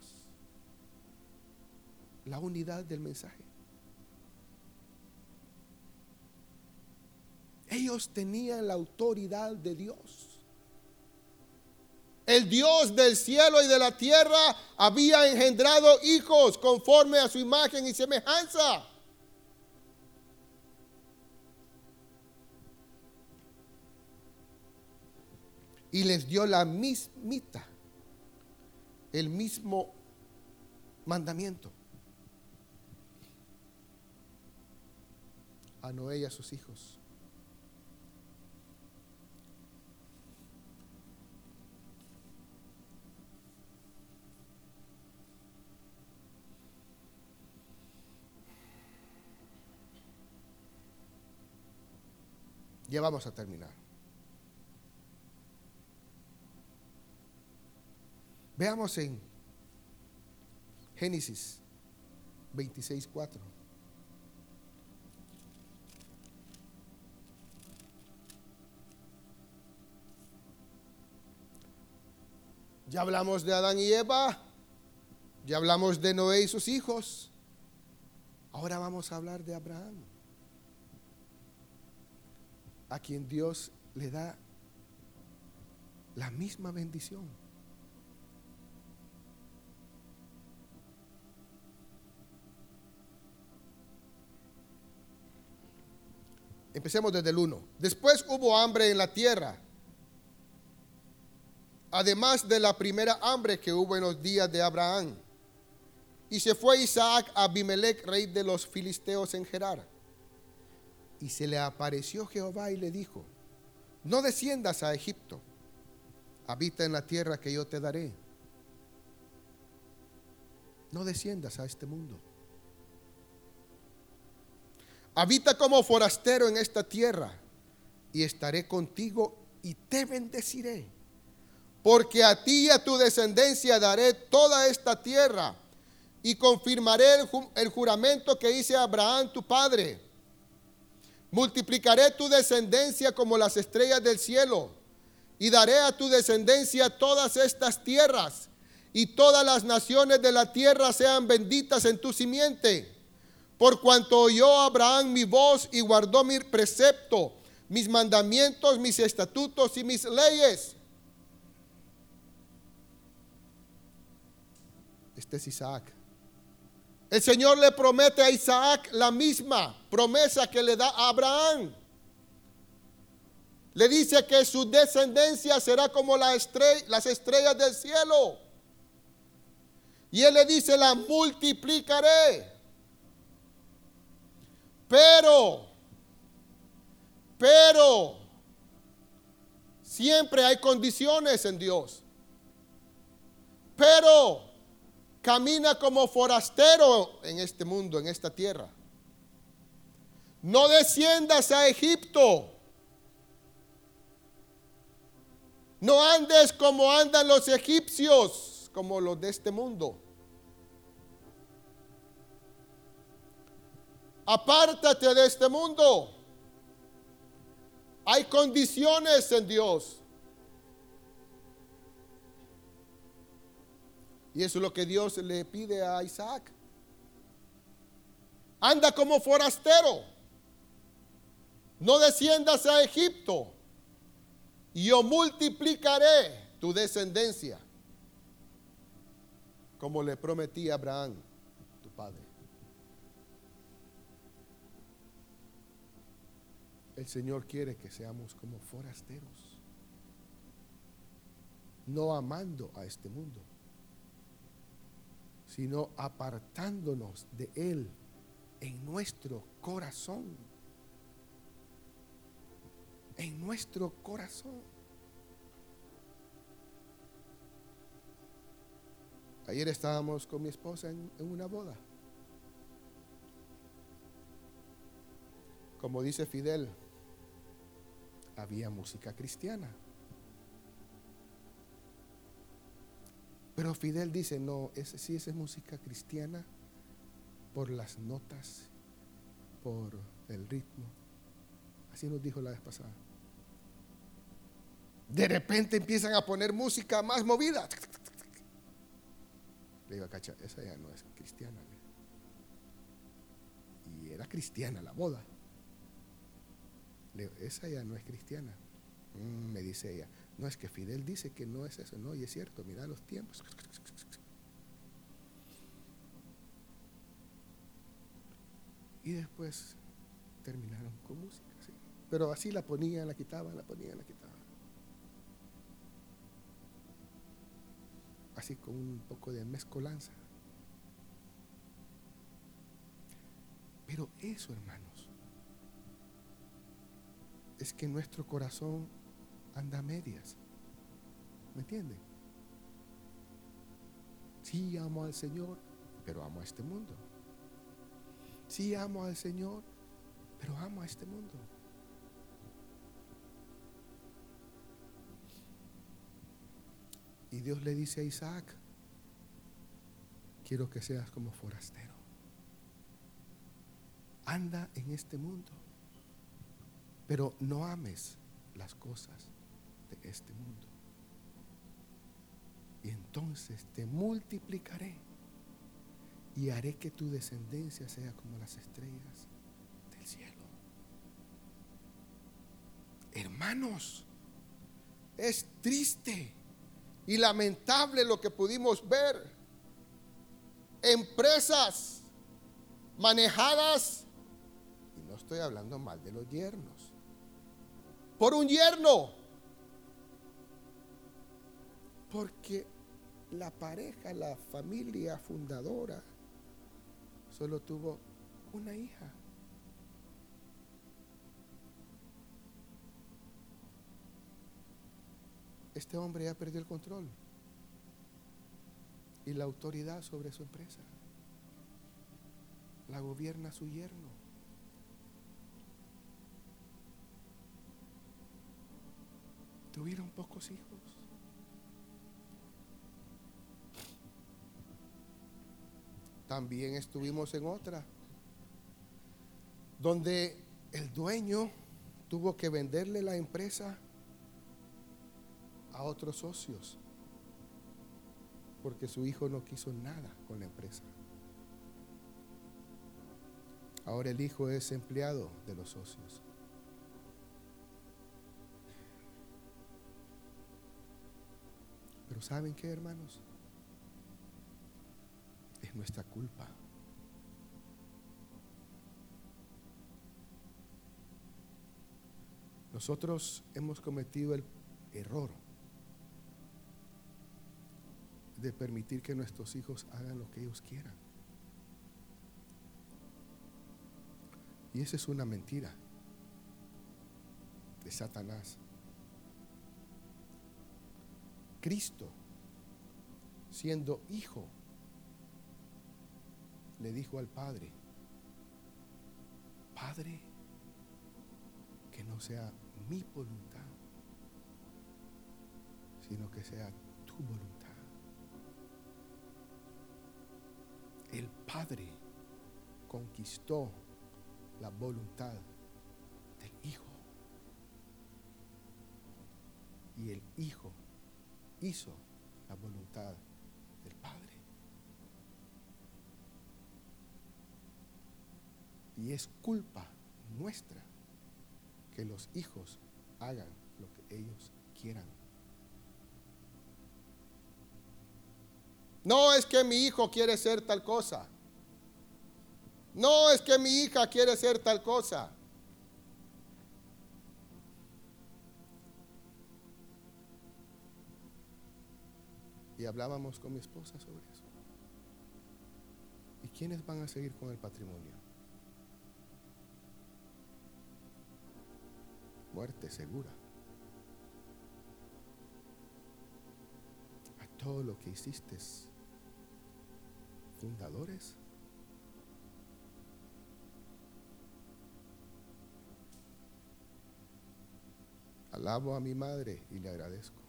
la unidad del mensaje. Ellos tenían la autoridad de Dios. El Dios del cielo y de la tierra había engendrado hijos conforme a su imagen y semejanza. Y les dio la mismita, el mismo mandamiento a Noé y a sus hijos. Ya vamos a terminar. Veamos en Génesis 26, 4. Ya hablamos de Adán y Eva, ya hablamos de Noé y sus hijos. Ahora vamos a hablar de Abraham, a quien Dios le da la misma bendición. Empecemos desde el 1. Después hubo hambre en la tierra. Además de la primera hambre que hubo en los días de Abraham. Y se fue Isaac a Abimelech, rey de los filisteos en Gerar. Y se le apareció Jehová y le dijo, no desciendas a Egipto, habita en la tierra que yo te daré. No desciendas a este mundo. Habita como forastero en esta tierra y estaré contigo y te bendeciré. Porque a ti y a tu descendencia daré toda esta tierra y confirmaré el, juramento que hice a Abraham tu padre. Multiplicaré tu descendencia como las estrellas del cielo y daré a tu descendencia todas estas tierras y todas las naciones de la tierra sean benditas en tu simiente. Por cuanto oyó Abraham mi voz y guardó mi precepto, mis mandamientos, mis estatutos y mis leyes. Este es Isaac. El Señor le promete a Isaac la misma promesa que le da a Abraham. Le dice que su descendencia será como las estrellas del cielo. Y él le dice, la multiplicaré. Pero, pero, siempre hay condiciones en Dios. Pero, camina como forastero en este mundo, en esta tierra. No desciendas a Egipto. No andes como andan los egipcios, como los de este mundo. Apártate de este mundo. Hay condiciones en Dios. Y eso es lo que Dios le pide a Isaac. Anda como forastero. No desciendas a Egipto. Y yo multiplicaré tu descendencia. Como le prometí a Abraham, tu padre. El Señor quiere que seamos como forasteros, no amando a este mundo, sino apartándonos de Él en nuestro corazón. En nuestro corazón. Ayer estábamos con mi esposa en, en una boda. Como dice Fidel, había música cristiana. Pero Fidel dice, no, ese, sí, esa es música cristiana por las notas, por el ritmo. Así nos dijo la vez pasada. De repente empiezan a poner música más movida. Le digo Cacha, esa ya no es cristiana. Y era cristiana la boda esa ya no es cristiana. Mm, me dice ella, no es que Fidel dice que no es eso, no, y es cierto, mira los tiempos. Y después terminaron con música, Pero así la ponían, la quitaban, la ponían, la quitaban. Así con un poco de mezcolanza. Pero eso, hermano es que nuestro corazón anda a medias. ¿Me entienden? Sí amo al Señor, pero amo a este mundo. Sí amo al Señor, pero amo a este mundo. Y Dios le dice a Isaac, quiero que seas como forastero. Anda en este mundo pero no ames las cosas de este mundo. Y entonces te multiplicaré y haré que tu descendencia sea como las estrellas del cielo. Hermanos, es triste y lamentable lo que pudimos ver. Empresas manejadas, y no estoy hablando mal de los yernos, por un yerno. Porque la pareja, la familia fundadora, solo tuvo una hija. Este hombre ya perdió el control y la autoridad sobre su empresa. La gobierna su yerno. Tuvieron pocos hijos. También estuvimos en otra, donde el dueño tuvo que venderle la empresa a otros socios, porque su hijo no quiso nada con la empresa. Ahora el hijo es empleado de los socios. Pero ¿saben qué, hermanos? Es nuestra culpa. Nosotros hemos cometido el error de permitir que nuestros hijos hagan lo que ellos quieran. Y esa es una mentira de Satanás. Cristo, siendo hijo, le dijo al Padre, Padre, que no sea mi voluntad, sino que sea tu voluntad. El Padre conquistó la voluntad del Hijo. Y el Hijo hizo la voluntad del Padre. Y es culpa nuestra que los hijos hagan lo que ellos quieran. No es que mi hijo quiere ser tal cosa. No es que mi hija quiere ser tal cosa. Y hablábamos con mi esposa sobre eso. ¿Y quiénes van a seguir con el patrimonio? Muerte segura. A todo lo que hiciste, fundadores Alabo a mi madre y le agradezco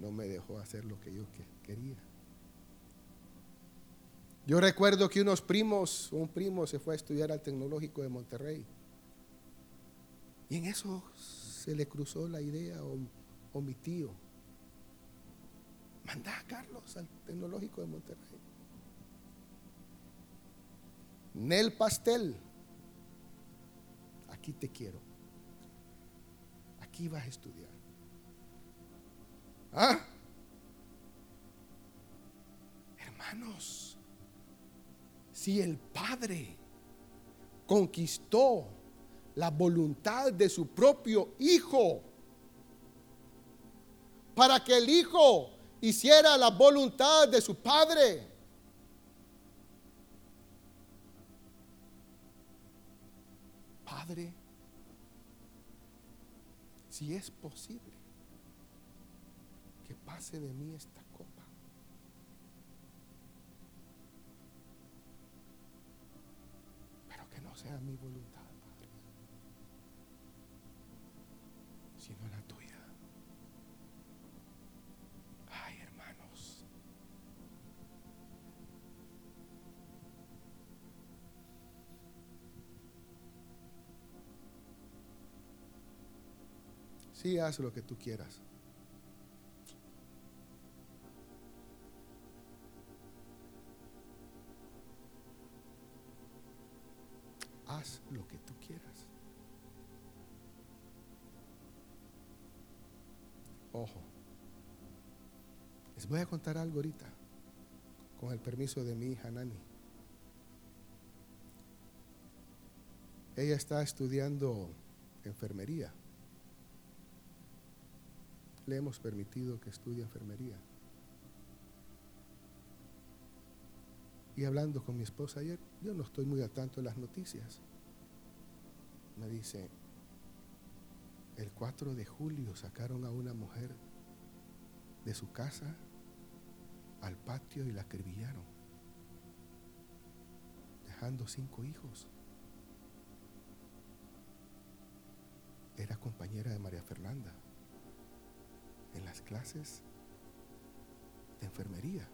no me dejó hacer lo que yo quería. Yo recuerdo que unos primos, un primo se fue a estudiar al Tecnológico de Monterrey. Y en eso se le cruzó la idea, o, mi tío, manda a Carlos al Tecnológico de Monterrey. Nel Pastel, aquí te quiero aquí vas a estudiar. ¿Ah? Hermanos, si el Padre conquistó la voluntad de su propio Hijo, para que el Hijo hiciera la voluntad de su Padre, Padre, si es posible, pase de mí esta copa. Pero que no sea mi voluntad, sino la tuya. Ay, hermanos. Sí, haz lo que tú quieras. Voy a contar algo ahorita, con el permiso de mi hija Nani. Ella está estudiando enfermería le hemos permitido que estudie enfermería. Y hablando con mi esposa ayer, yo no estoy muy al tanto las noticias. Me dice, el 4 de julio sacaron a una mujer de su casa al patio y la acribillaron, dejando cinco hijos. Era compañera de María Fernanda en las clases de enfermería.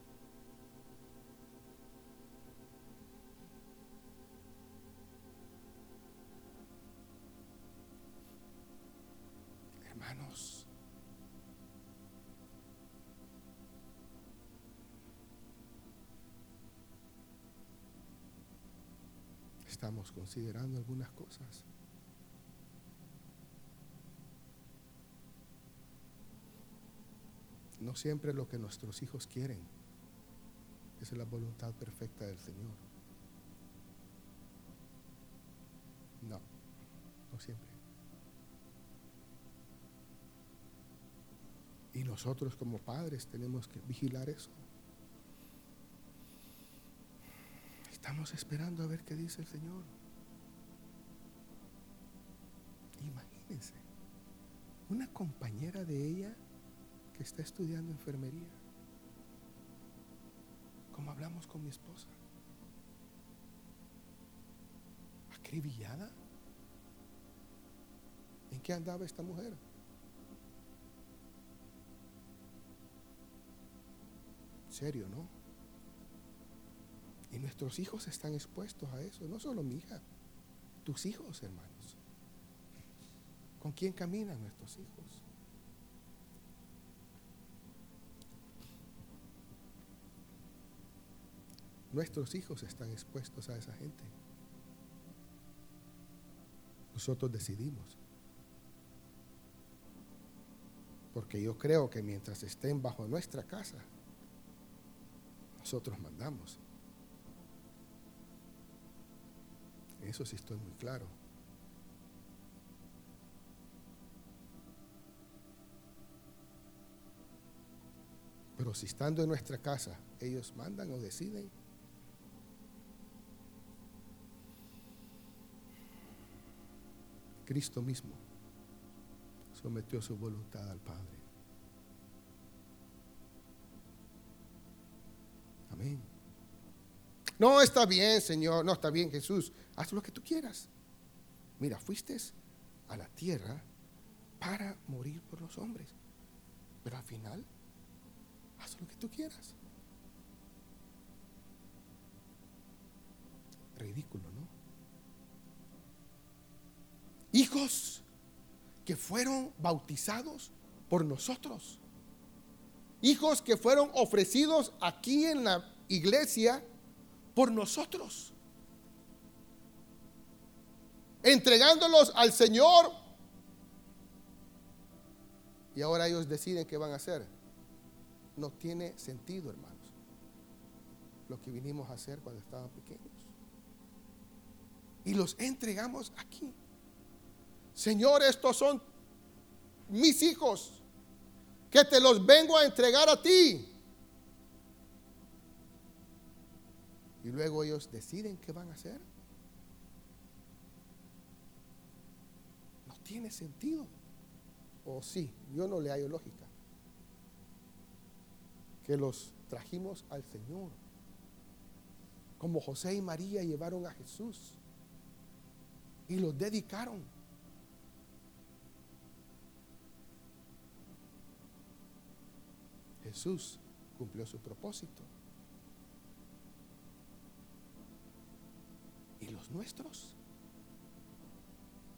Estamos considerando algunas cosas. No siempre lo que nuestros hijos quieren es la voluntad perfecta del Señor. No, no siempre. Y nosotros como padres tenemos que vigilar eso. Estamos esperando a ver qué dice el Señor. Imagínense, una compañera de ella que está estudiando enfermería. Como hablamos con mi esposa. Acribillada. ¿En qué andaba esta mujer? Serio, ¿no? Y nuestros hijos están expuestos a eso, no solo mi hija, tus hijos, hermanos. ¿Con quién caminan nuestros hijos? Nuestros hijos están expuestos a esa gente. Nosotros decidimos. Porque yo creo que mientras estén bajo nuestra casa, nosotros mandamos. Eso sí estoy muy claro. Pero si estando en nuestra casa ellos mandan o deciden, Cristo mismo sometió su voluntad al Padre. Amén. No está bien, Señor, no está bien, Jesús haz lo que tú quieras. Mira, fuiste a la tierra para morir por los hombres. Pero al final, haz lo que tú quieras. Ridículo, ¿no? Hijos que fueron bautizados por nosotros. Hijos que fueron ofrecidos aquí en la iglesia por nosotros entregándolos al Señor. Y ahora ellos deciden qué van a hacer. No tiene sentido, hermanos, lo que vinimos a hacer cuando estaban pequeños. Y los entregamos aquí. Señor, estos son mis hijos, que te los vengo a entregar a ti. Y luego ellos deciden qué van a hacer. tiene sentido. O sí, yo no le hallo lógica. Que los trajimos al Señor. Como José y María llevaron a Jesús. Y los dedicaron. Jesús cumplió su propósito. Los nuestros?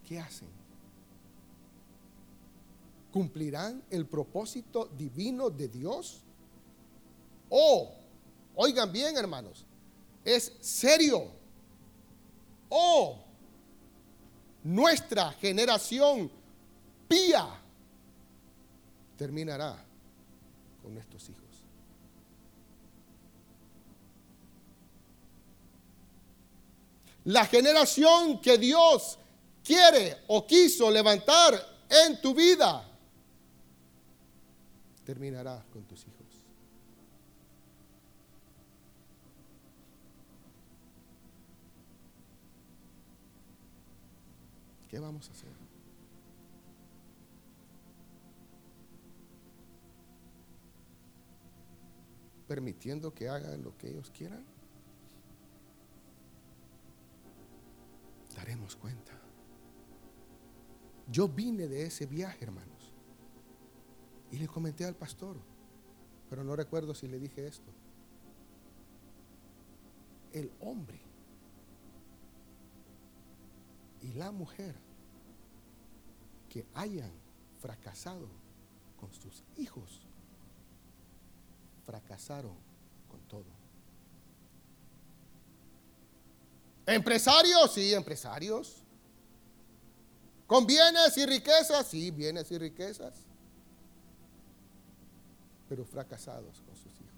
¿Qué hacen? cumplirán el propósito divino de Dios? O, oigan bien hermanos, es serio. O nuestra generación pía terminará con nuestros hijos. La generación que Dios quiere o quiso levantar en tu vida terminará con tus hijos. ¿Qué vamos a hacer? ¿Permitiendo que hagan lo que ellos quieran? Daremos cuenta. Yo vine de ese viaje, hermanos. Y le comenté al pastor, pero no recuerdo si le dije esto. El hombre y la mujer que hayan fracasado con sus hijos, fracasaron con todo. Empresarios, sí, empresarios. Con bienes y riquezas, sí, bienes y riquezas. Pero fracasados con sus hijos.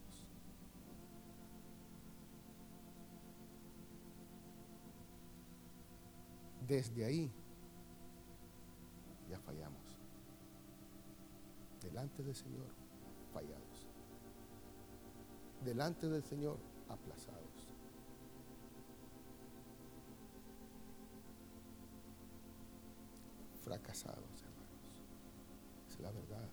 Desde ahí ya fallamos. Delante del Señor, fallados. Delante del Señor, aplazados. Fracasados, hermanos. Es la verdad.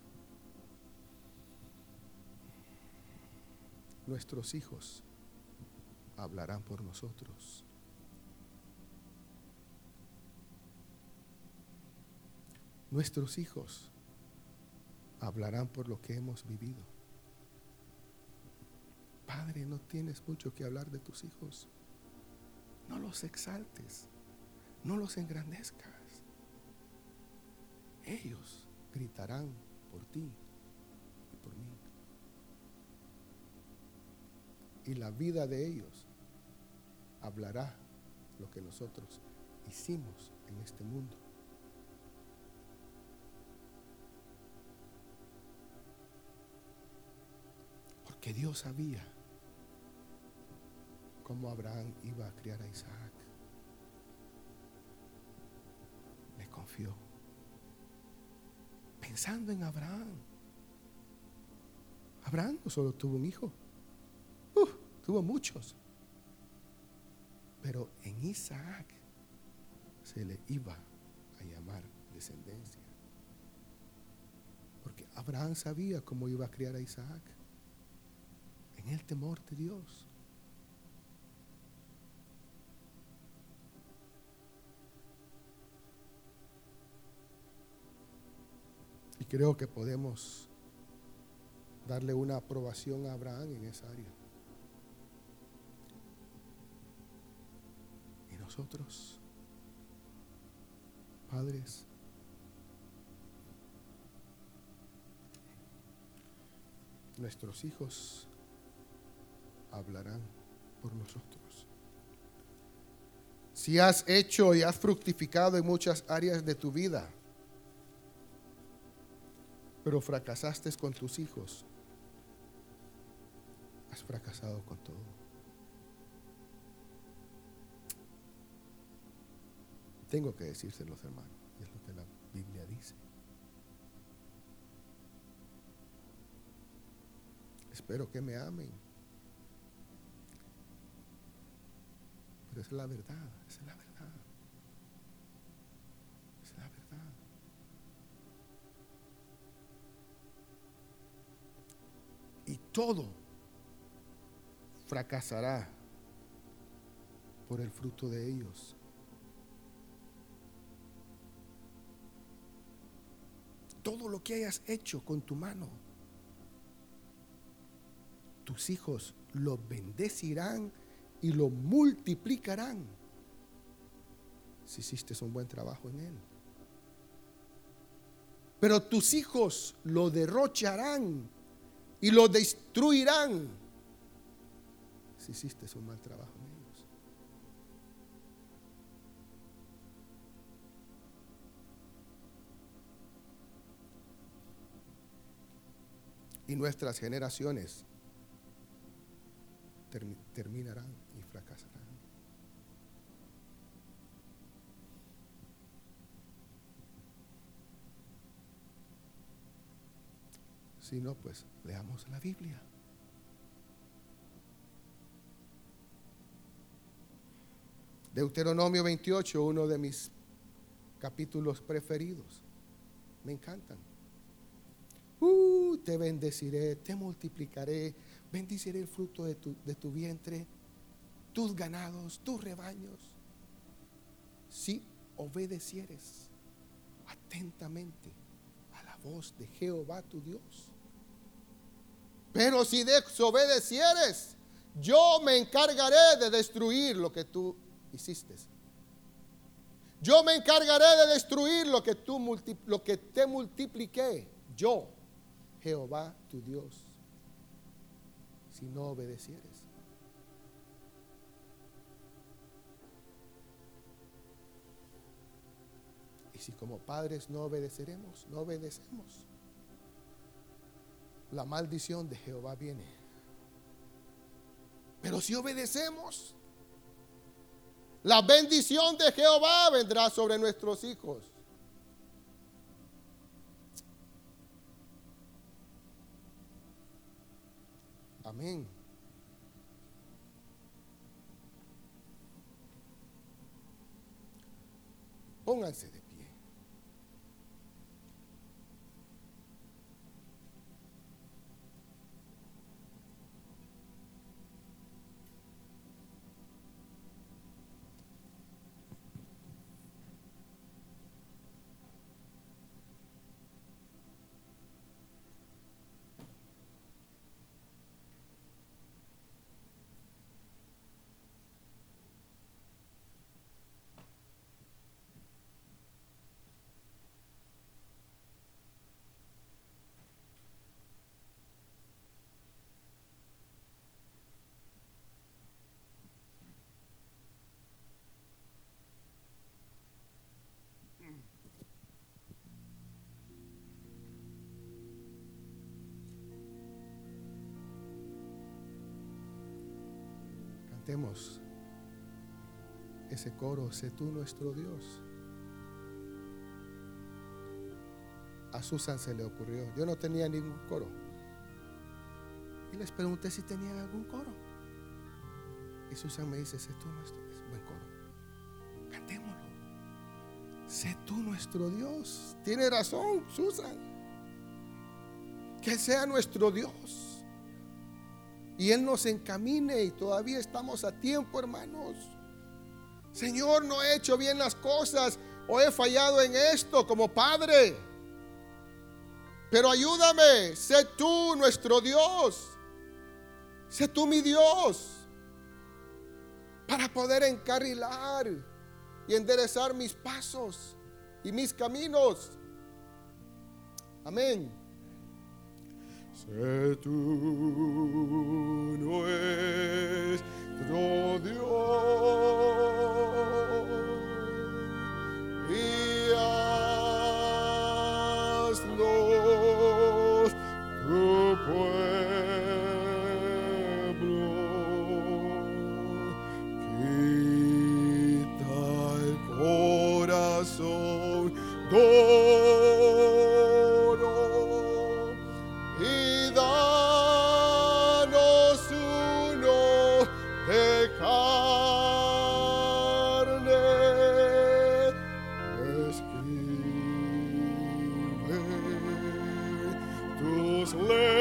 Nuestros hijos hablarán por nosotros. Nuestros hijos hablarán por lo que hemos vivido. Padre, no tienes mucho que hablar de tus hijos. No los exaltes, no los engrandezcas ellos gritarán por ti y por mí. Y la vida de ellos hablará lo que nosotros hicimos en este mundo. Porque Dios sabía cómo Abraham iba a criar a Isaac. Le confió pensando en Abraham. Abraham no solo tuvo un hijo, uh, tuvo muchos. Pero en Isaac se le iba a llamar descendencia. Porque Abraham sabía cómo iba a criar a Isaac. En el temor de Dios. Y creo que podemos darle una aprobación a Abraham en esa área. Y nosotros, padres, nuestros hijos hablarán por nosotros. Si has hecho y has fructificado en muchas áreas de tu vida, pero fracasaste con tus hijos, has fracasado con todo. Tengo que decírselos, hermanos, es lo que la Biblia dice. Espero que me amen. Pero es la verdad, es la verdad. Todo fracasará por el fruto de ellos. Todo lo que hayas hecho con tu mano, tus hijos lo bendecirán y lo multiplicarán si hiciste un buen trabajo en él. Pero tus hijos lo derrocharán y lo destruirán si hiciste un mal trabajo ellos. Y nuestras generaciones terminarán y fracasarán. Si no, pues leamos la Biblia. Deuteronomio 28, uno de mis capítulos preferidos. Me encantan. Uh, te bendeciré, te multiplicaré, bendiciré el fruto de tu, de tu vientre, tus ganados, tus rebaños. Si obedecieres atentamente a la voz de Jehová tu Dios. Pero si desobedecieres, yo me encargaré de destruir lo que tú hiciste. Yo me encargaré de destruir lo que, tú lo que te multipliqué. Yo, Jehová tu Dios, si no obedecieres. Y si como padres no obedeceremos, no obedecemos, la maldición de Jehová viene. Pero si obedecemos, la bendición de Jehová vendrá sobre nuestros hijos. Amén. Pónganse de Cantemos ese coro, sé tú nuestro Dios. A Susan se le ocurrió, yo no tenía ningún coro. Y les pregunté si tenían algún coro. Y Susan me dice, sé tú nuestro Dios. Buen coro. Cantémoslo. Sé tú nuestro Dios. Tiene razón, Susan. Que sea nuestro Dios y Él nos encamine y todavía estamos a tiempo, hermanos. Señor, no he hecho bien las cosas o he fallado en esto como Padre. Pero ayúdame, sé tú nuestro Dios. Sé tú mi Dios. Para poder encarrilar y enderezar mis pasos y mis caminos. Amén. Sé tú nuestro Dios those lips.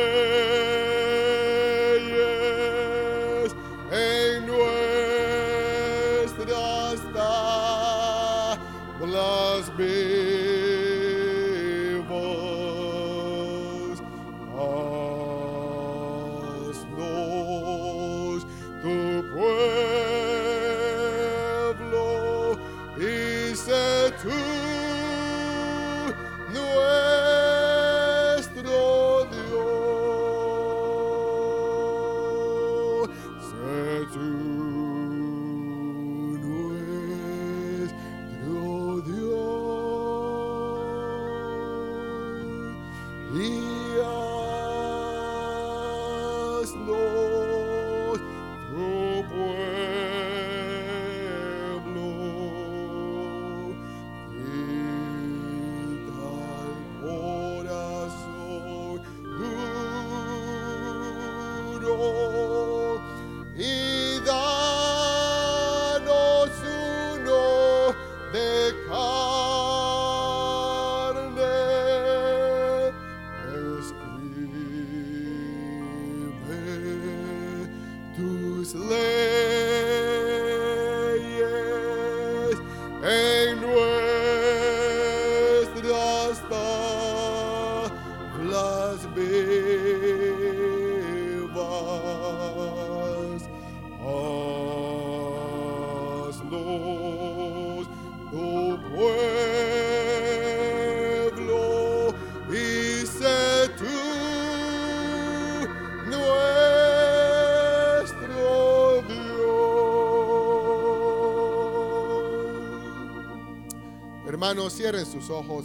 Hermanos, cierren sus ojos.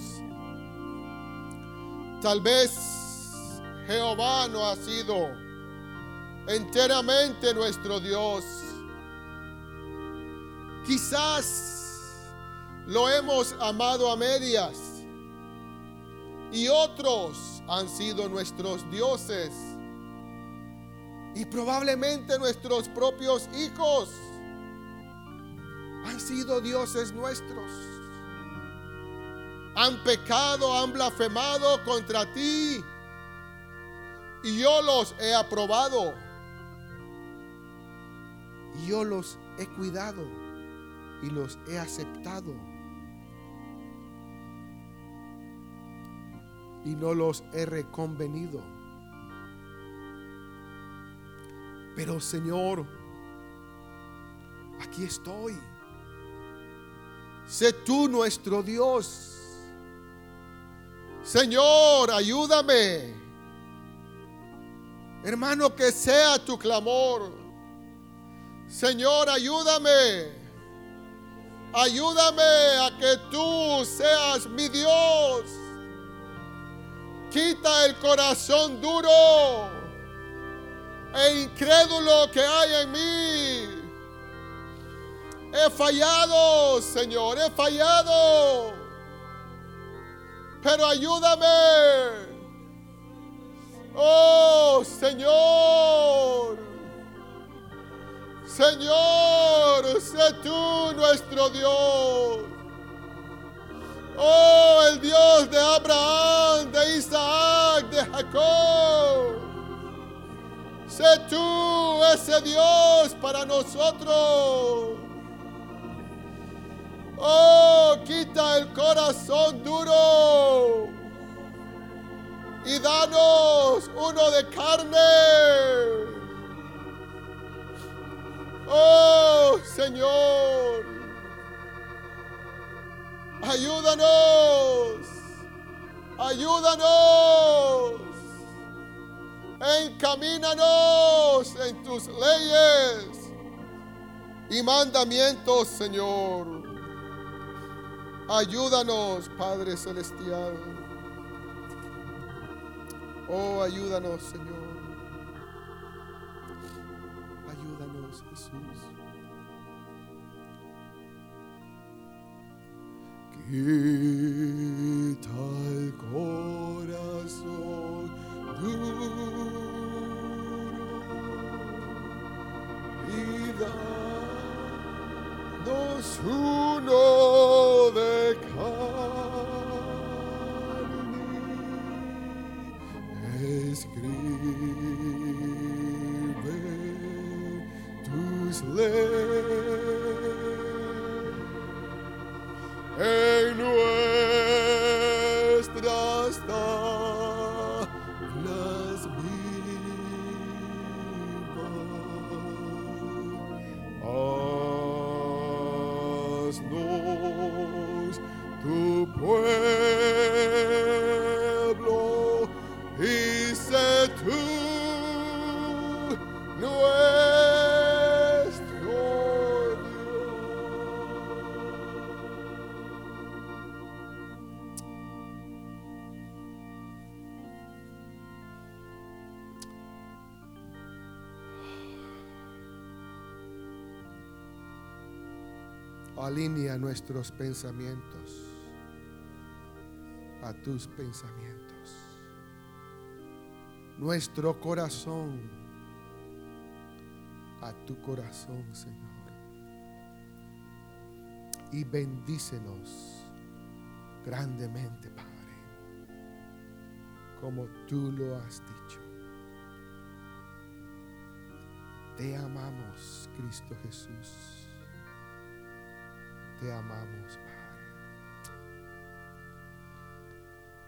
Tal vez Jehová no ha sido enteramente nuestro Dios. Quizás lo hemos amado a medias y otros han sido nuestros dioses y probablemente nuestros propios hijos han sido dioses nuestros. Han pecado, han blasfemado contra ti y yo los he aprobado y yo los he cuidado y los he aceptado. Y no los he reconvenido. Pero Señor, aquí estoy. Sé tú nuestro Dios. Señor, ayúdame. Hermano, que sea tu clamor. Señor, ayúdame. Ayúdame a que tú seas mi Dios. Quita el corazón duro e incrédulo que hay en mí. He fallado, Señor, he fallado. Pero ayúdame. Oh, Señor. Señor, sé tú nuestro Dios. Oh, el Dios de Abraham, de Isaac, de Jacob. Sé tú ese Dios para nosotros. Oh, quita el corazón duro. Y danos uno de carne. Oh Señor, ayúdanos, ayúdanos, encamínanos en tus leyes y mandamientos, Señor. Ayúdanos, Padre Celestial. Oh, ayúdanos, Señor. Quita el corazón duro y danos uno de carne. Escribe tus leyes en nuestras tablas vivas. Haznos tu pueblo alinea nuestros pensamientos a tus pensamientos. Nuestro corazón a tu corazón, Señor. Y bendícenos grandemente, Padre, como tú lo has dicho. Te amamos, Cristo Jesús. Te amamos, Padre.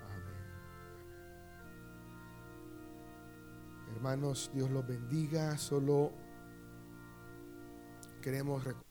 Amén. Hermanos, Dios los bendiga. Solo queremos recordar.